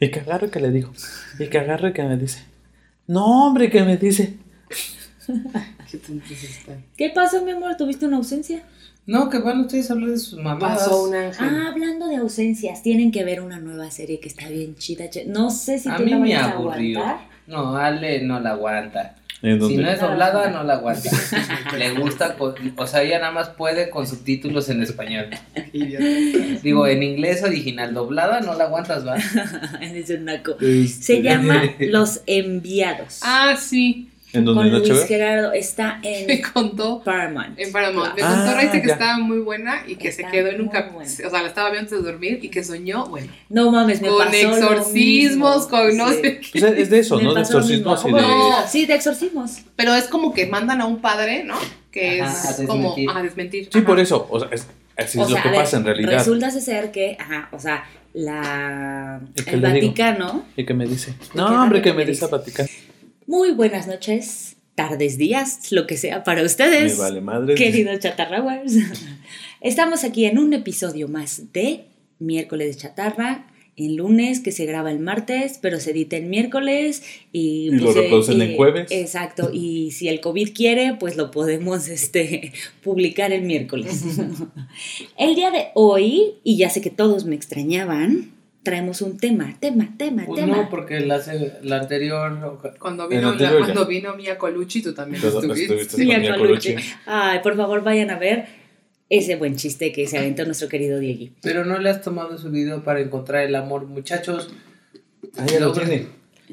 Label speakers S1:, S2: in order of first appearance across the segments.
S1: Y que agarro y que le digo. Y que agarro y que me dice. No, hombre, que me dice.
S2: Qué están.
S3: ¿Qué pasó, mi amor? ¿Tuviste una ausencia?
S4: No, que van ustedes a hablar de sus mamadas.
S2: Pasó un ángel.
S3: Ah, hablando de ausencias, tienen que ver una nueva serie que está bien chida. che- No sé si
S4: a
S3: tú
S4: mí
S3: la
S4: me aburrió. No, Ale no la aguanta.
S1: ¿En
S4: Si no es doblada, no la aguanta. Le gusta, con- o sea, ella nada más puede con subtítulos en español. Digo, en inglés original, doblada no la aguantas, va.
S3: Es un naco.
S1: Este,
S3: Se llama Los Enviados.
S2: Ah, sí.
S1: ¿En dónde?
S3: con
S1: ¿En
S3: Luis
S1: HBO?
S3: Gerardo. Está
S2: Me
S3: en
S2: contó
S3: Paramount.
S2: en Paramount. Me
S1: Ah,
S2: contó Raíssa que estaba muy buena y que
S3: Está
S2: se quedó en un
S3: muy
S2: cap...
S3: buena.
S2: O sea, la estaba viendo antes de dormir y que soñó, bueno,
S3: No mames, me
S2: con
S3: pasó lo
S2: exorcismos,
S3: mismo.
S2: con no
S3: Sí.
S2: sé qué.
S1: Pues es es de eso,
S3: Me
S1: ¿no? De
S3: pasó lo
S1: exorcismo así
S3: mismo.
S1: de.
S2: No.
S3: Sí, de exorcismos.
S2: Pero es como que mandan a un padre, ¿no? Que
S4: Ajá,
S2: es
S4: a
S2: como
S4: desmentir.
S2: a desmentir.
S1: Sí,
S2: Ajá.
S1: por eso. O sea, es, así
S3: O
S1: es
S3: sea,
S1: lo que
S3: ver,
S1: pasa en realidad.
S3: Resulta ser que, ajá, o sea, la,
S1: ¿Y
S3: el
S1: digo?
S3: Vaticano.
S1: ¿Y qué me dice? No, hombre, que
S3: ¿qué
S1: me dice
S3: dice?
S1: platicar.
S3: Muy buenas noches, tardes, días, lo que sea para ustedes.
S1: Me vale madre.
S3: Queridos chatarrawers, estamos aquí en un episodio más de Miércoles de Chatarra, en lunes que se graba el martes, pero se edita el miércoles y,
S1: Y lo
S3: pues, eh,
S1: reproducen en
S3: eh,
S1: jueves.
S3: Exacto, y si el COVID quiere, pues lo podemos este, publicar el miércoles. el día de hoy, y ya sé que todos me extrañaban, traemos un tema, tema, tema,
S4: Pues
S3: tema.
S4: no, porque la, se- la anterior.
S2: Cuando vino,
S1: anterior
S2: la- cuando vino Mia Colucci, tú también
S1: Todo-
S2: estuviste.
S1: estuviste
S3: Mia Colucci.
S1: Colucci.
S3: Ay, por favor, vayan a ver ese buen chiste que se aventó nuestro querido Diegui.
S4: Pero no le has tomado su video para encontrar el amor, muchachos.
S1: Ah, ya lo tiene.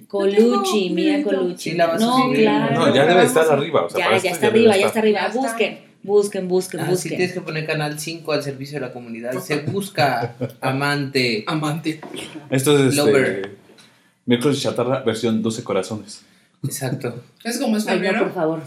S3: Colucci, Mia. Colucci.
S4: Sí, la vas a
S3: no, claro.
S1: No, ya debe estar arriba. O sea,
S3: ya, ya está arriba, ya está arriba. Busquen, busquen, busquen,
S4: Ah, sí,
S3: busquen.
S4: tienes que poner canal 5 al servicio de la comunidad. Se busca amante.
S2: Amante.
S1: Esto es este. Miércoles de Chatarra, versión 12 corazones.
S4: Exacto.
S2: Es como es
S3: no,
S2: febrero.
S3: por favor.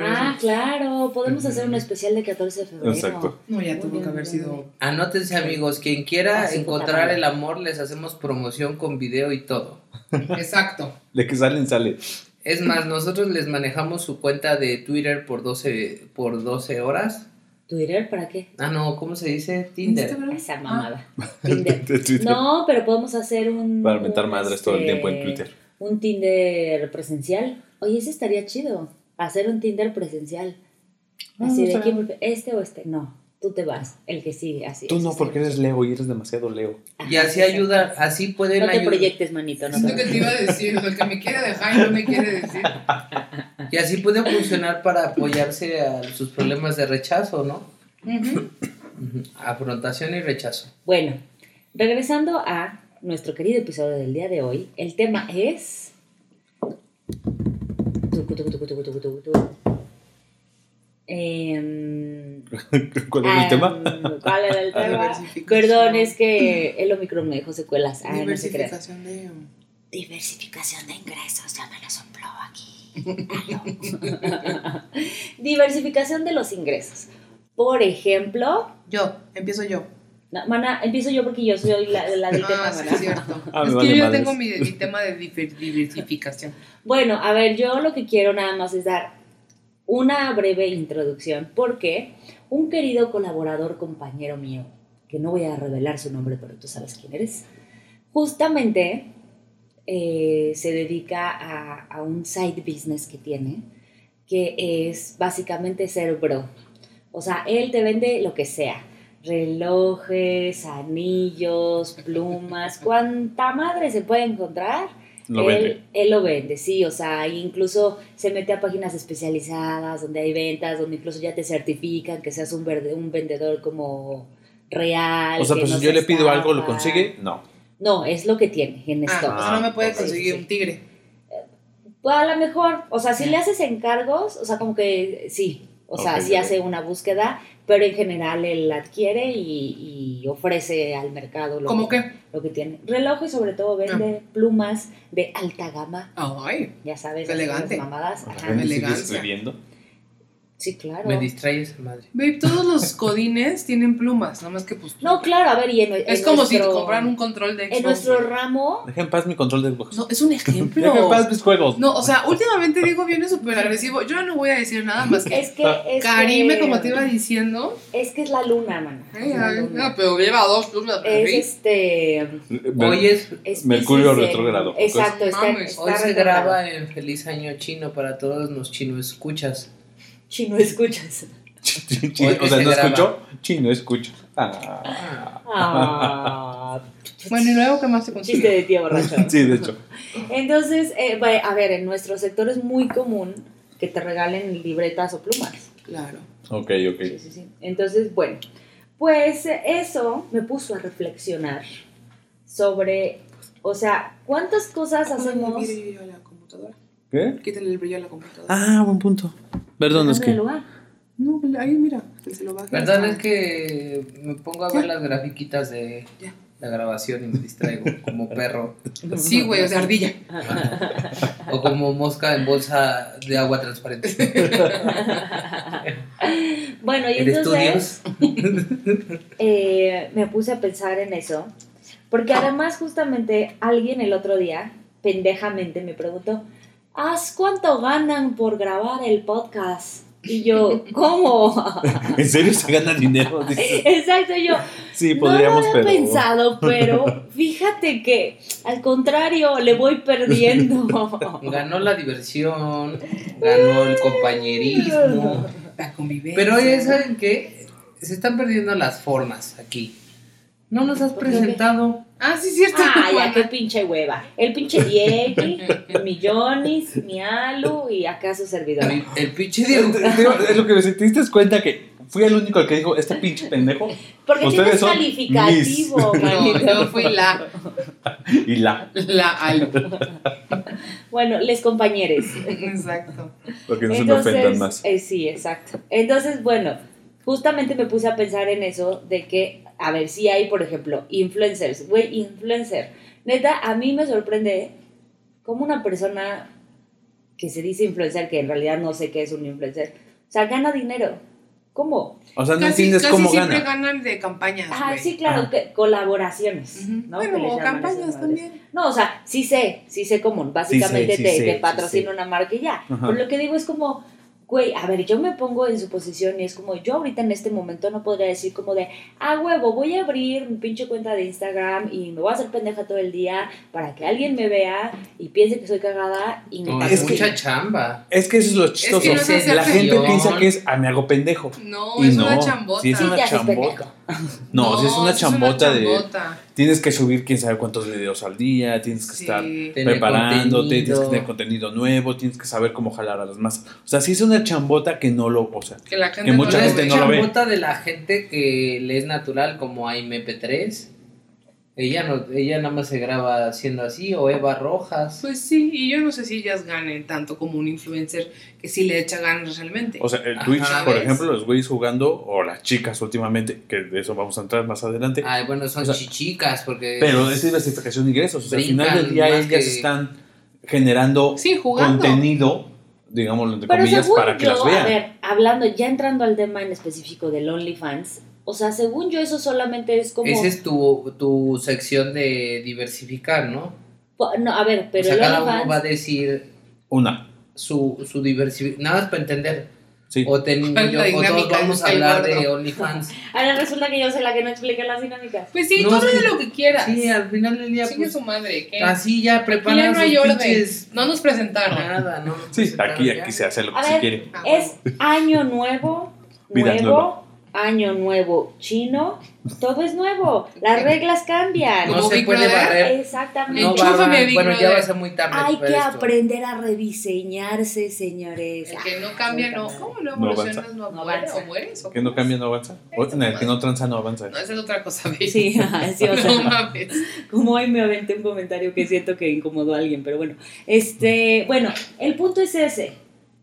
S3: Ah, claro, podemos hacer un especial de 14 de febrero.
S1: Exacto.
S2: No, ya tuvo que haber sido.
S4: Anótense amigos, quien quiera
S3: sí,
S4: encontrar el amor, les hacemos promoción con video y todo.
S2: Exacto.
S1: De que salen, sale.
S4: Es más, nosotros les manejamos su cuenta de Twitter por 12, por 12 horas.
S3: ¿Twitter para qué?
S4: Ah, no, ¿cómo se dice? Tinder.
S2: Instagram.
S3: Esa
S2: Ah,
S3: mamada. Tinder. No, pero podemos hacer un.
S1: Para mentar
S3: un,
S1: madres todo el
S3: este,
S1: tiempo en Twitter.
S3: Un Tinder presencial. Oye, ese estaría chido. Hacer un Tinder presencial. Así de quién este o este. No, tú te vas. El que sigue, así.
S1: Tú no, porque eres Leo y eres demasiado Leo.
S4: Y así ayuda, así pueden
S3: No te proyectes, manito. No
S2: Siento
S3: te-
S2: que te iba a decir, lo que me quiere dejar y no me quiere decir.
S4: Y así puede funcionar para apoyarse a sus problemas de rechazo, ¿no?
S2: Ujú.
S4: Ujú. Afrontación y rechazo.
S3: Bueno, regresando a nuestro querido episodio del día de hoy, el tema es. Tucu, tucu, tucu, tucu, tucu, tucu, tucu. Em,
S1: ¿Cuál es el tema?
S3: ¿Cuál era el tema?
S2: Diversificación.
S3: Perdón, es que el Omicron me dejó secuelas. Ay, no se.
S2: Diversificación de.
S3: Diversificación de ingresos, ya me lo sopló aquí. Diversificación de los ingresos. Por ejemplo,
S2: Yo, empiezo yo.
S3: no, mana, empiezo yo porque yo soy la, la del tema,
S2: Ah, sí,
S3: mana.
S2: es cierto.
S1: Ah,
S2: es
S1: vale
S2: que yo
S1: madres.
S2: tengo mi, mi tema de diversificación.
S3: Bueno, a ver, yo lo que quiero nada más es dar una breve introducción porque un querido colaborador, compañero mío, que no voy a revelar su nombre, pero tú sabes quién eres, justamente eh, se dedica a, a un side business que tiene, que es básicamente ser bro. O sea, él te vende lo que sea. Relojes, anillos, plumas, cuanta madre se puede encontrar.
S1: Lo
S3: él,
S1: vende.
S3: él lo vende, sí, o sea, incluso se mete a páginas especializadas donde hay ventas, donde incluso ya te certifican que seas un, verde- un vendedor como real.
S1: O sea,
S3: que
S1: pues
S3: no
S1: si yo le pido algo, ¿lo consigue? No.
S3: No, es lo que tiene en
S2: Ah,
S3: stock.
S2: o sea, no me puede
S1: ok,
S2: conseguir
S3: sí.
S2: un tigre.
S3: Pues a lo mejor, o sea, si le haces encargos, o sea, como que sí, o sea,
S1: ok.
S3: hace una búsqueda, pero en general él adquiere y, y ofrece al mercado lo,
S2: ¿Cómo
S3: que,
S2: qué?
S3: lo que tiene. Reloj y sobre todo vende plumas de alta gama,
S2: Ay,
S3: ya sabes,
S2: elegante.
S3: las mamadas.
S1: ¿La
S3: ajá.
S1: gente sigue
S2: elegancia.
S3: Sí, claro.
S4: Me distrae esa madre.
S2: Babe, todos los codines tienen plumas, nada más que pues.
S3: No, claro, a ver, y en,
S2: Es
S3: en
S2: como si compraran un control de Xbox.
S3: En nuestro ramo,
S1: Deja en paz mi control de Xbox.
S2: No, es un
S1: Deja en
S2: ejemplo.
S1: paz mis juegos.
S2: No, o sea, últimamente Diego viene súper agresivo. Yo no voy a decir nada más que.
S3: es que. Es
S2: Karime,
S3: que-
S2: como te iba diciendo.
S3: Es que es la luna, mano.
S2: Ay,
S3: Es
S2: ay, no, pero lleva dos plumas.
S3: Es este.
S4: Hoy es
S3: es
S1: Mercurio retrógrado.
S3: Exacto, está,
S2: Mames.
S3: está
S4: Hoy se graba en Feliz Año Chino para todos los chinos escuchas.
S3: Chino, escuchas.
S1: O sea,
S4: se
S1: no
S4: graba.
S1: escuchó. Chino, escucho. Ah.
S3: Ah,
S2: Bueno, y luego, ¿qué más te
S3: chiste
S2: consigue?
S3: de tío borracho.
S1: Sí, de hecho.
S3: Entonces, eh, a ver, en nuestro sector es muy común que te regalen libretas o plumas.
S2: Claro.
S1: Ok, ok.
S3: Sí, sí, sí. Entonces, bueno, pues eso me puso a reflexionar sobre, o sea, cuántas cosas hacemos.
S2: Quítale el brillo a la computadora.
S1: ¿Qué?
S2: Quítale el brillo a la computadora.
S1: Ah, buen punto. Perdón, es que.
S2: No, ahí mira, se lo.
S4: Verdad es que me pongo a ver las grafiquitas de
S2: Ya.
S4: la grabación y me distraigo como perro
S2: Sí, güey, o sea, ardilla.
S4: o como mosca en bolsa de agua transparente.
S3: bueno, y
S4: En
S3: entonces
S4: estudios.
S3: eh, me puse a pensar en eso, porque además justamente alguien el otro día, pendejamente, me preguntó, ¿Haz cuánto ganan por grabar el podcast? Y yo, ¿cómo?
S1: ¿En serio se gana dinero?
S3: Exacto, yo.
S1: Sí,
S3: no
S1: podríamos,
S3: lo había
S1: pero.
S3: pensado, pero fíjate que al contrario, le voy perdiendo.
S4: Ganó la diversión, ganó el compañerismo.
S2: La convivencia.
S4: Pero oye, ¿saben qué? Se están perdiendo las formas aquí. No nos has presentado.
S2: Ah, sí, cierto.
S3: Ah, ya qué pinche hueva. El pinche Diego, mi Jonis, mi Alu y acá su servidor.
S4: El, el pinche Diego.
S1: Es lo que me te diste cuenta que fui el único al que dijo, este pinche pendejo.
S3: Porque
S1: Ustedes
S3: tienes
S1: son
S3: calificativo,
S2: No,
S3: manito.
S2: yo fui la,
S1: Y la.
S2: la al.
S3: Bueno, les compañeros.
S2: Exacto.
S1: Porque no se me ofendan más.
S3: eh, sí, exacto. Entonces, bueno, justamente me puse a pensar en eso de que, a ver, si hay, por ejemplo, influencers, güey, influencer. Neta, a mí me sorprende cómo una persona que se dice influencer, que en realidad no sé qué es un influencer, o sea, gana dinero. ¿Cómo?
S1: O sea, no
S2: casi
S1: entiendes
S2: casi
S1: cómo
S2: siempre
S1: gana.
S2: ganan de campañas.
S3: Ah, sí, claro,
S1: Ah.
S3: que colaboraciones.
S2: Bueno, o campañas también.
S3: No, o sea, sí sé, sí sé cómo. Básicamente
S1: sí
S3: te,
S1: sé,
S3: te patrocina una marca y ya.
S1: Ajá.
S3: Pero lo que digo es como, güey, a ver, yo me pongo en su posición y es como, yo ahorita en este momento no podría decir como de, ah, huevo, voy a abrir mi pinche cuenta de Instagram y me voy a hacer pendeja todo el día para que alguien me vea y piense que soy cagada y me
S4: No, es
S1: Es que-
S4: mucha chamba.
S1: Es que eso es lo chistoso.
S2: es
S1: la gente piensa que es, ah, me hago pendejo.
S2: No,
S1: Y
S2: es
S1: no,
S2: una chambota.
S1: sí es una chambota. No, si es una chambota de.
S2: chambota.
S1: Tienes que subir quién sabe cuántos videos al día, tienes que
S2: Sí.
S1: estar preparándote,
S4: contenido.
S1: tienes que tener contenido nuevo, tienes que saber cómo jalar a las más. O sea, sí es una chambota que no lo. O sea,
S2: Que la gente
S1: Que mucha
S2: no
S1: gente
S4: es
S2: ve.
S1: no lo ve.
S4: chambota de la gente que le es natural, como a MP3. Ella no, ella nada más se graba haciendo así, o Eva Rojas.
S2: Pues sí, y yo no sé si ellas ganen tanto como un influencer que sí le echa ganas realmente.
S1: o sea, el
S4: Ajá,
S1: Twitch, por
S2: ¿ves?
S1: ejemplo, los güeyes jugando, o las chicas últimamente, que de eso vamos a entrar más adelante.
S4: Ay, bueno, son
S1: O sea,
S4: chichicas, porque.
S1: Pero es diversificación de ingresos. O sea, al final del día ellas
S4: que-
S1: están generando
S2: sí, jugando.
S1: contenido, digámoslo entre
S3: Pero
S1: comillas, para que
S3: yo,
S1: las
S3: a
S1: vean.
S3: ver, hablando, ya entrando al tema en específico del OnlyFans, o sea, según yo eso solamente es como...
S4: Esa es tu, tu sección de diversificar, ¿no?
S3: No, a ver, pero
S4: o sea,
S3: el
S4: cada uno
S3: OnlyFans...
S4: va a decir
S1: Una,
S4: su, su diversificación. Nada más para entender.
S1: sí.
S4: O, ten-
S2: ¿Cuál es la
S4: o todos vamos a hablar de OnlyFans.
S3: Ahora resulta que yo soy la que no explica las dinámicas.
S2: Pues sí,
S4: No,
S2: tú
S4: que-
S2: lo que quieras.
S4: Sí, al final del día,
S2: Sigue
S4: pues,
S2: su madre. ¿qué?
S4: así ya preparan
S2: no hay
S4: sus
S2: orden.
S4: pinches-
S2: No nos presentaron.
S4: Nada, no.
S1: Sí,
S4: presentaron
S1: aquí,
S4: ya.
S1: aquí se hace lo que
S3: A
S1: se
S3: ver,
S1: quiere.
S3: Es año nuevo,
S1: Vida
S3: nuevo,
S1: nueva.
S3: Año nuevo chino, todo es nuevo, las reglas cambian.
S4: No se
S2: Big
S4: puede
S2: Brother.
S4: barrer.
S3: Exactamente.
S4: No
S2: Enchúfame,
S4: barran.
S2: Big
S4: Bueno, ya va a ser muy tarde.
S3: Hay que
S4: esto.
S3: aprender a rediseñarse, señores.
S2: El que no cambia, no. ¿Cómo no
S1: No
S2: evolucionas?
S1: avanza.
S2: No,
S3: No avanza.
S2: o mueres. ¿o
S1: Que no cambia no avanza. O, no, el que no tranza no avanza.
S2: No, esa es otra cosa, baby.
S3: Sí, sí, o sea,
S2: No mames.
S3: como hoy me aventé un comentario que siento que incomodó a alguien, pero bueno. Este, bueno, el punto es ese.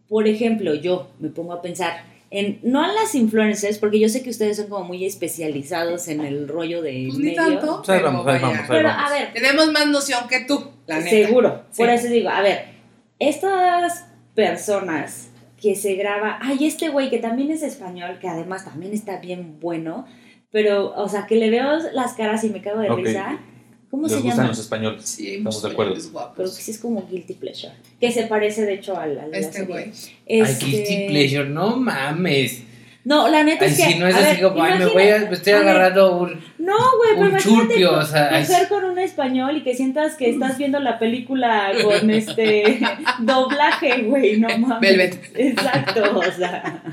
S3: Por ejemplo, yo me pongo a pensar en, no a las influencers, porque yo sé que ustedes son como muy especializados en el rollo de
S2: Pues ni
S3: medio.
S2: tanto. Pero
S1: vamos, ahí
S2: vaya.
S1: vamos, ahí
S3: Pero
S1: vamos.
S3: a ver,
S2: Tenemos más noción que tú, la neta.
S3: seguro.
S2: Sí.
S3: Por eso digo, a ver, estas personas que se graba. Ay, este güey que también es español, que además también está bien bueno, pero, o sea, que le veo las caras y me cago de risa. ¿Cómo
S1: Les
S3: se
S1: gustan
S3: llama?
S1: los españoles.
S2: Sí,
S1: Estamos de acuerdo.
S2: guapos.
S3: Pero que sí es como guilty pleasure. Que se parece, de hecho, al, al
S2: Este güey.
S4: Ay,
S3: Este-
S4: guilty pleasure, no mames.
S3: No, la neta
S4: Ay,
S3: es que.
S4: si no es
S3: a
S4: así
S3: ver,
S4: como, ay, me voy a, me estoy
S3: a ver,
S4: agarrando un...
S3: No, güey, pero
S4: un
S3: imagínate
S4: churpio,
S3: co-
S4: o sea, ay.
S3: con un español y que sientas que estás viendo la película con este doblaje, güey, no mames.
S2: Velvet.
S3: Exacto, o sea.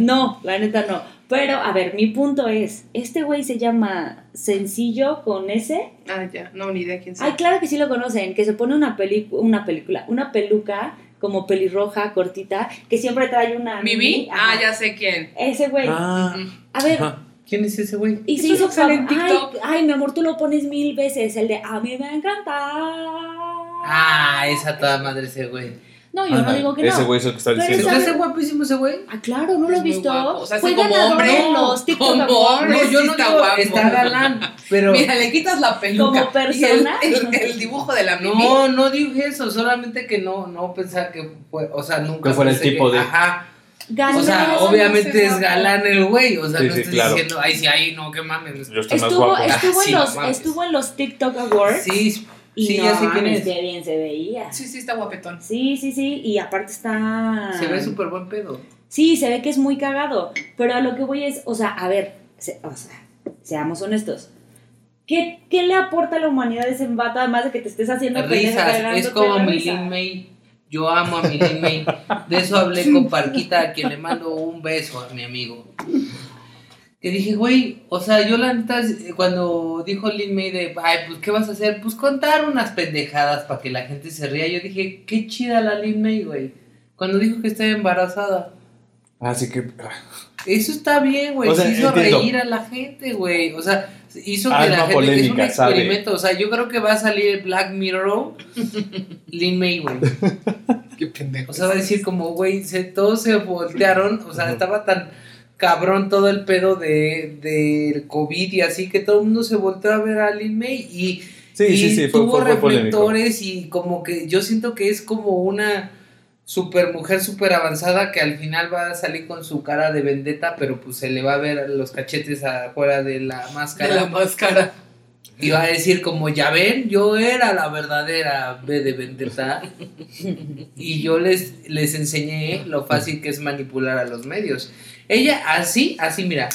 S3: No, la neta no. Pero, a ver, mi punto es, este güey se llama Sencillo con S.
S2: Ah, ya, no, ni idea quién
S3: Ay,
S2: sea.
S3: claro que sí lo conocen, que se pone una, peli una película, una peluca como pelirroja, cortita, que siempre trae una...
S2: ¿Mimi?
S3: Ajá.
S2: Ah, ya sé quién.
S3: Ese güey.
S1: Ah,
S2: Ujú.
S3: A ver,
S1: ajá.
S4: ¿Quién es ese güey?
S3: y se hizo ay,
S2: TikTok.
S3: ay, mi amor, tú lo pones mil veces, el de a mí me encanta.
S4: Ah, esa toda madre ese güey.
S3: No, yo no digo que no.
S1: Ese güey es el que está
S3: Pero
S4: ¿Se
S1: diciendo.
S4: guapísimo ese güey?
S3: Ah, claro, no lo
S2: muy
S3: visto.
S2: guapo. O sea,
S3: Fue
S2: sí, como
S3: ganador
S2: hombre,
S3: de los TikTok
S2: como
S3: Awards.
S2: hombre.
S4: No, yo no
S2: está
S4: digo,
S2: guapo.
S4: está galán, pero...
S2: Mira, le quitas la peluca.
S3: Como persona.
S2: Y el, el- el dibujo de la Mimi.
S4: No, no dije eso, solamente que no, no pensaba que fue, o sea, nunca
S1: Que fuera el tipo de-
S4: Ajá,
S3: Ganó.
S4: o sea, obviamente es galán el güey, o sea,
S1: Sí,
S4: no
S1: sí,
S4: estoy
S1: claro.
S4: diciendo, ay, sí, ay, no, qué mames.
S1: Yo estoy más
S3: Estuvo,
S1: guapo.
S3: estuvo,
S4: Ah,
S3: en los,
S4: mames.
S3: estuvo en los TikTok Awards.
S4: Sí,
S3: y
S4: sí,
S3: no,
S4: ya sé quién es.
S3: qué bien se veía.
S2: Sí, sí, está guapetón.
S3: Sí, sí, sí. Y aparte está.
S4: Se ve súper buen pedo.
S3: Sí, se ve que es muy cagado. Pero a lo que voy es, o sea, a ver, se- o sea, seamos honestos. ¿Qué, ¿Qué le aporta a la humanidad ese vato además de que te estés haciendo
S4: Risas, es como mi? Lin May. Yo amo a mi Lin May. De eso hablé con Parquita, a quien le mando un beso a mi amigo. Que dije, güey, o sea, yo la neta, cuando dijo Lin May de, ay, pues, ¿qué vas a hacer? Pues contar unas pendejadas para que la gente se ría. Yo dije, qué chida la Lin May, güey. Cuando dijo que estaba embarazada.
S1: Así que. ah,
S4: Eso está bien, güey.
S1: O sea,
S4: Se hizo
S1: entiendo.
S4: reír a la gente, güey. O sea, hizo que
S1: Alma
S4: la gente es un
S1: polémica, sabe.
S4: experimento. O sea, yo creo que va a salir Black Mirror, Lin May, güey.
S2: Qué pendejo.
S4: O sea, va a decir como, güey, se, todos se voltearon. O sea, estaba tan cabrón todo el pedo de del COVID y así que todo el mundo se volteó a ver a Lin May y,
S1: Sí,
S4: y
S1: sí, sí, fue,
S4: tuvo
S1: fue, fue polémico.
S4: reflectores y como que yo siento que es como una super mujer super avanzada que al final va a salir con su cara de vendetta, pero pues se le va a ver los cachetes afuera de la
S2: de
S4: máscara.
S2: la máscara.
S4: Y va a decir como, ya ven, yo era la verdadera B de vendetta. y yo les, les enseñé lo fácil que es manipular a los medios. Ella así, así mira,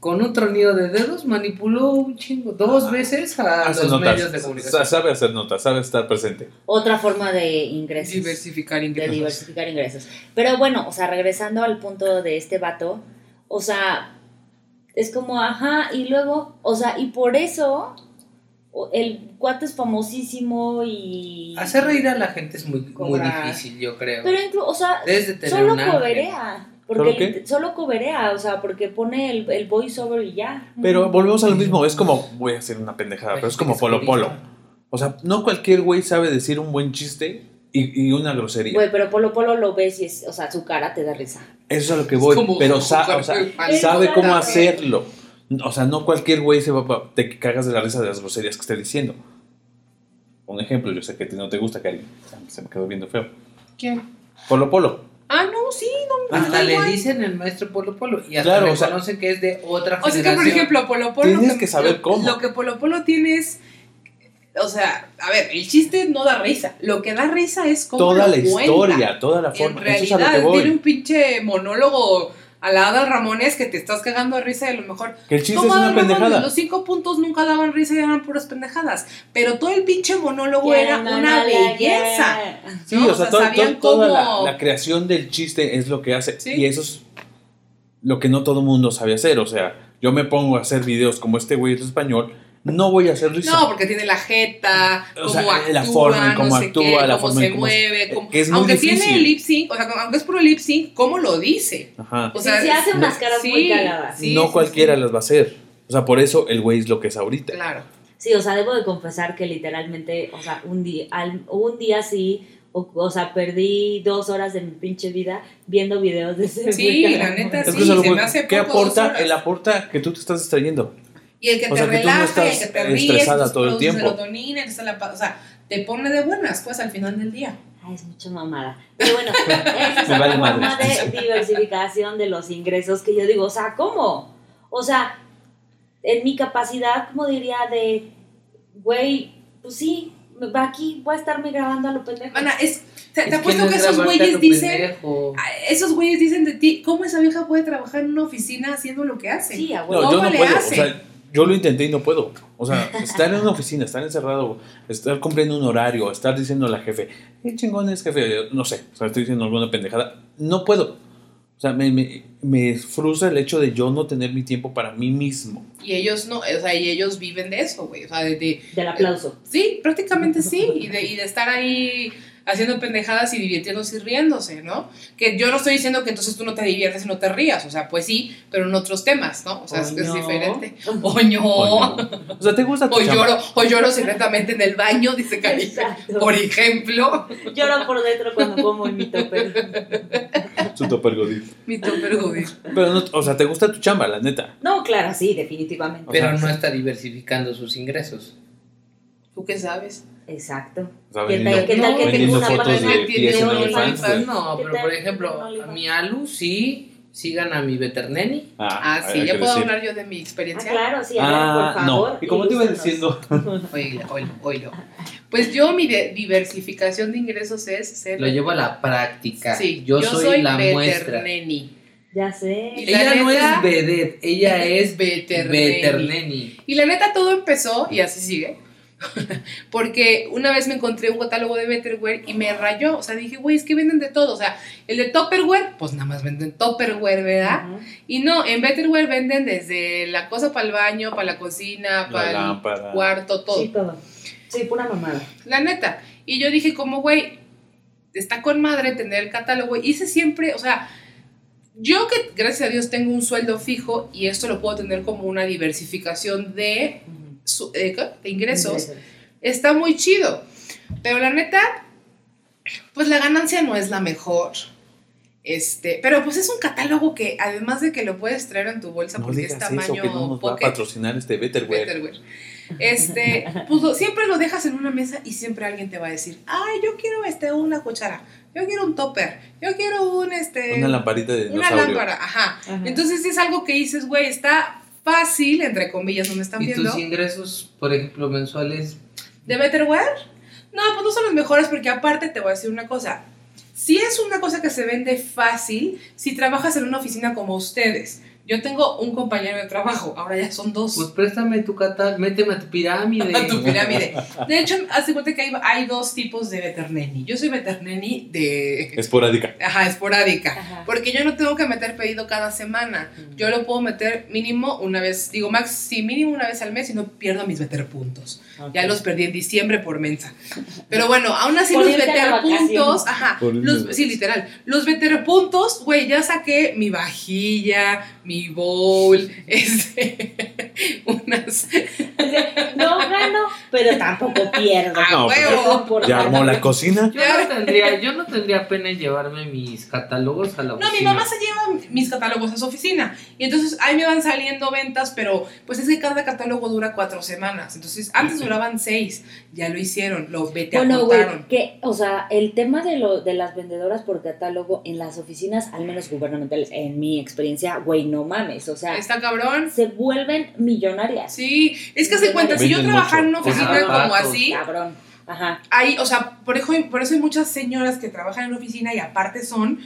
S4: con un tronido de dedos manipuló un chingo, dos veces a
S1: Hace
S4: los
S1: notas.
S4: medios de comunicación.
S1: Sabe hacer notas, sabe estar presente.
S3: Otra forma de ingresos.
S2: Diversificar
S3: de
S2: ingresos.
S3: diversificar ingresos. Pero bueno, o sea, regresando al punto de este vato, o sea, es como, ajá, y luego, o sea, y por eso el cuate es famosísimo y...
S4: Hacer reír a la gente es muy, muy difícil, yo creo.
S3: Pero incluso, o sea,
S4: de
S3: solo coberea. Porque
S1: ¿Solo
S3: solo coberea, o sea, porque pone el, el voiceover y ya.
S1: Pero volvemos a lo mismo. Es como. Voy a hacer una pendejada, pero es como Polo Polo. O sea, no cualquier güey sabe decir un buen chiste y, y una grosería.
S3: Güey, pero Polo Polo lo ves y es, o sea, su cara te da risa.
S1: Eso es a lo que voy.
S2: como
S1: pero sa- o sea, sabe cómo hacerlo. O sea, no cualquier güey se va a- te cagas de la risa de las groserías que esté diciendo. Un ejemplo, yo sé que a ti no te gusta, Cari. Se me quedó viendo feo.
S2: ¿Quién?
S1: Polo Polo.
S2: Ah, no, sí, no.
S4: Hasta le
S2: igual.
S4: dicen el maestro Polo Polo y hasta
S1: Claro,
S4: le
S1: o sea-
S4: que es de otra
S2: O sea que,
S4: generación.
S2: por ejemplo, Polo Polo.
S1: Tienes que saber
S2: lo-
S1: cómo.
S2: Lo que Polo Polo tiene es. O sea, a ver, el chiste no da risa. Lo que da risa es cómo
S1: Toda
S2: lo
S1: la
S2: cuenta.
S1: historia, toda la
S2: En
S1: forma. Eso es a lo
S2: realidad, tiene un pinche monólogo al lado de Ramones que te estás cagando de risa y a lo mejor.
S1: Que el chiste es una
S2: Adal Ramones,
S1: pendejada.
S2: Los cinco puntos nunca daban risa y eran puras pendejadas. Pero todo el pinche monólogo era una belleza.
S1: Sí,
S2: ¿no?
S1: o
S2: O
S1: sea,
S2: sea,
S1: to- to-
S2: sabían
S1: toda la, creación del chiste es lo que hace.
S2: Sí.
S1: Y eso es lo que no todo mundo sabe hacer. O sea, yo me pongo a hacer videos como este güey es español, no voy a hacer risa.
S2: No, porque tiene la jeta,
S1: O
S2: cómo
S1: sea,
S2: actúa,
S1: la forma en
S2: no
S1: cómo
S2: sé
S1: actúa,
S2: qué,
S1: la
S2: cómo
S1: forma
S2: se
S1: en cómo-
S2: mueve, cómo-
S1: que es muy
S2: aunque
S1: difícil.
S2: tiene lip sync, o sea, aunque es puro lip sync, ¿cómo lo dice?
S1: Ajá.
S2: O sea,
S3: sí hace
S2: es-
S3: unas caras muy
S2: sí,
S3: cagadas.
S2: sí,
S1: no
S2: sí,
S1: cualquiera
S2: sí.
S1: las va a hacer. O sea, por eso el güey es lo que es ahorita.
S2: Claro.
S3: Sí, o sea, debo de confesar que literalmente, o sea, un día, al- un día sí, o, o sea, perdí dos horas de mi pinche vida viendo videos de ese
S2: Sí, la neta, sí, se me hace
S1: ¿Qué
S2: poco dos
S1: aporta?
S2: horas.
S1: Él aporta que tú te estás distrayendo.
S2: Y el que
S1: O
S2: te
S1: sea, que tú no
S2: relaja,
S1: estás
S2: el que te ríes,
S1: estresada
S2: pues,
S1: todo el tiempo.
S2: serotonina, que la o sea, te pone de buenas, pues, al final del día.
S3: Ay, es mucha mamada. Pero bueno, esa es
S1: Me
S3: una
S1: vale
S3: forma
S1: madre.
S3: de diversificación de los ingresos que yo digo, o sea, ¿cómo? O sea, en mi capacidad, como diría, de, güey, pues sí, me- va aquí voy a estarme grabando a lo pendejo.
S2: Mana, es, te, te
S4: Es
S2: apuesto
S4: no
S2: que
S4: es
S2: esos güeyes dicen,
S4: pendejo.
S2: esos güeyes dicen de ti, ¿cómo esa vieja puede trabajar en una oficina haciendo lo que hace?
S3: Sí, a
S1: No.
S2: ¿Cómo
S1: yo no
S2: le
S1: puedo. O
S2: hace?
S1: sea, yo lo intenté y no puedo. O sea, estar en una oficina, estar encerrado, estar cumpliendo un horario, estar diciendo a la jefe, qué chingón es jefe, no sé, o sea, estoy diciendo alguna pendejada. No puedo. O sea, me, me, me frustra el hecho de yo no tener mi tiempo para mí mismo.
S2: Y ellos no, o sea, y ellos viven de eso, güey. O sea, de, de-
S3: Del aplauso.
S2: sí, prácticamente sí. Y de, y de estar ahí haciendo pendejadas y divirtiéndose y riéndose, ¿no? Que yo no estoy diciendo que entonces tú no te diviertes y no te rías. O sea, pues sí, pero en otros temas, ¿no? O sea, es, es
S3: Coño.
S2: diferente. Oño.
S1: O O sea, ¿te gusta tu
S2: O
S1: chamba?
S2: lloro, o lloro secretamente en el baño, dice Cari.
S3: Exacto.
S2: Por ejemplo,
S3: Lloro por dentro cuando como en mi topper.
S1: Su topper godín.
S2: mi topper Goody.
S1: Pero, no, o sea, ¿te gusta tu chamba, la neta?
S3: No, claro, sí, definitivamente.
S4: Pero
S1: sea,
S4: no está diversificando sus ingresos.
S2: ¿Tú qué sabes?
S3: Exacto.
S1: O sea,
S3: ¿Qué tal,
S1: vendiendo-
S3: qué tal que tengo una
S1: fotos
S3: página
S1: de
S2: OnlyFans?
S4: No,
S3: ¿Qué
S4: pero por ejemplo, mi Alu sí, sigan a mi Veterneni.
S2: Ah, sí,
S1: hay
S2: ya puedo
S1: decir.
S2: hablar yo de mi
S3: Ah,
S2: experiencia.
S3: claro, sí,
S1: Ah,
S3: por favor.
S1: no. ¿Y cómo te iba diciendo?
S2: Oílo, oílo, oílo. Pues yo, mi de- diversificación de ingresos es ser.
S4: Lo llevo a la práctica.
S2: Sí,
S4: yo, soy, la muestra.
S2: veterneni.
S3: Ya sé.
S2: Y la
S4: Ella no es vedette, ella es
S2: Veterneni.
S4: Veterneni.
S2: Y la neta todo empezó, y así sigue, porque una vez me encontré un catálogo de Betterware y me rayó. O sea, dije, güey, es que venden de todo. O sea, el de Topperware, pues nada más venden Topperware, ¿verdad? Y no, en Betterware venden desde la cosa para el baño, para la cocina,
S1: La
S2: para el
S1: lámpara.
S2: cuarto, todo.
S3: Sí, todo. Sí, pura mamada.
S2: La neta. Y yo dije, como, güey, está con madre tener el catálogo. Hice siempre, o sea, yo que gracias a Dios tengo un sueldo fijo y esto lo puedo tener como una diversificación de. Su- eh, de ingresos, está muy chido. Pero la neta, pues la ganancia no es la mejor. Este, pero pues es un catálogo que además de que lo puedes traer en tu bolsa
S1: No
S2: porque
S1: digas
S2: es tamaño
S1: eso, que no nos va a patrocinar este Betterware.
S2: Betterware. Este, pues lo- siempre lo dejas en una mesa y siempre alguien te va a decir, ay, yo quiero este, una cuchara, yo quiero un topper, yo quiero un, este,
S1: Una lamparita de
S2: una
S1: dinosaurio.
S2: lámpara, ajá.
S3: Ajá.
S2: Entonces es algo que dices, güey, está fácil, entre comillas, no me están
S4: ¿Y
S2: viendo,
S4: tus ingresos, por ejemplo, mensuales?
S2: de Betterware. No, pues no son los mejores porque aparte te voy a decir una cosa. Si es una cosa que se vende fácil, si trabajas en una oficina como ustedes. Yo tengo un compañero de trabajo, ahora ya son dos.
S4: Pues préstame tu catálogo, méteme a tu pirámide.
S2: a tu pirámide. De hecho, hace cuenta que hay, hay dos tipos de veterneni. Yo soy veterneni de.
S1: Esporádica.
S2: Ajá, esporádica.
S3: Ajá.
S2: Porque yo no tengo que meter pedido cada semana. Yo lo puedo meter mínimo una vez, digo, max, sí, mínimo una vez al mes y no pierdo mis veter Ya los perdí en diciembre por mensa. Pero bueno, aún así los
S3: irte de
S2: veter puntos,
S3: vacaciones.
S2: ajá, los, sí, literal, los veter puntos, güey, ya saqué mi vajilla, mi bowl, este, unas,
S3: pero tampoco pierdo.
S2: ¡A
S1: No, pues. Ya armó la cocina.
S4: Yo no, tendría, yo no tendría pena en llevarme mis catálogos a la
S2: No,
S4: oficina.
S2: mi mamá se lleva mis catálogos a su oficina. Y entonces ahí me van saliendo ventas, pero pues es que cada catálogo dura cuatro semanas. Entonces antes duraban seis. Ya lo hicieron, lo vete
S3: Bueno,
S2: acortaron.
S3: que, o sea, el tema de, lo, de las vendedoras por catálogo en las oficinas, al menos gubernamentales, en mi experiencia, güey, no mames, o sea,
S2: Está cabrón.
S3: se vuelven millonarias.
S2: Sí, es que se cuenta, si yo trabajara en una
S1: mucho.
S2: Como así,
S3: Cabrón. Ajá.
S2: hay, o sea, por eso, por eso hay muchas señoras que trabajan en una oficina y aparte son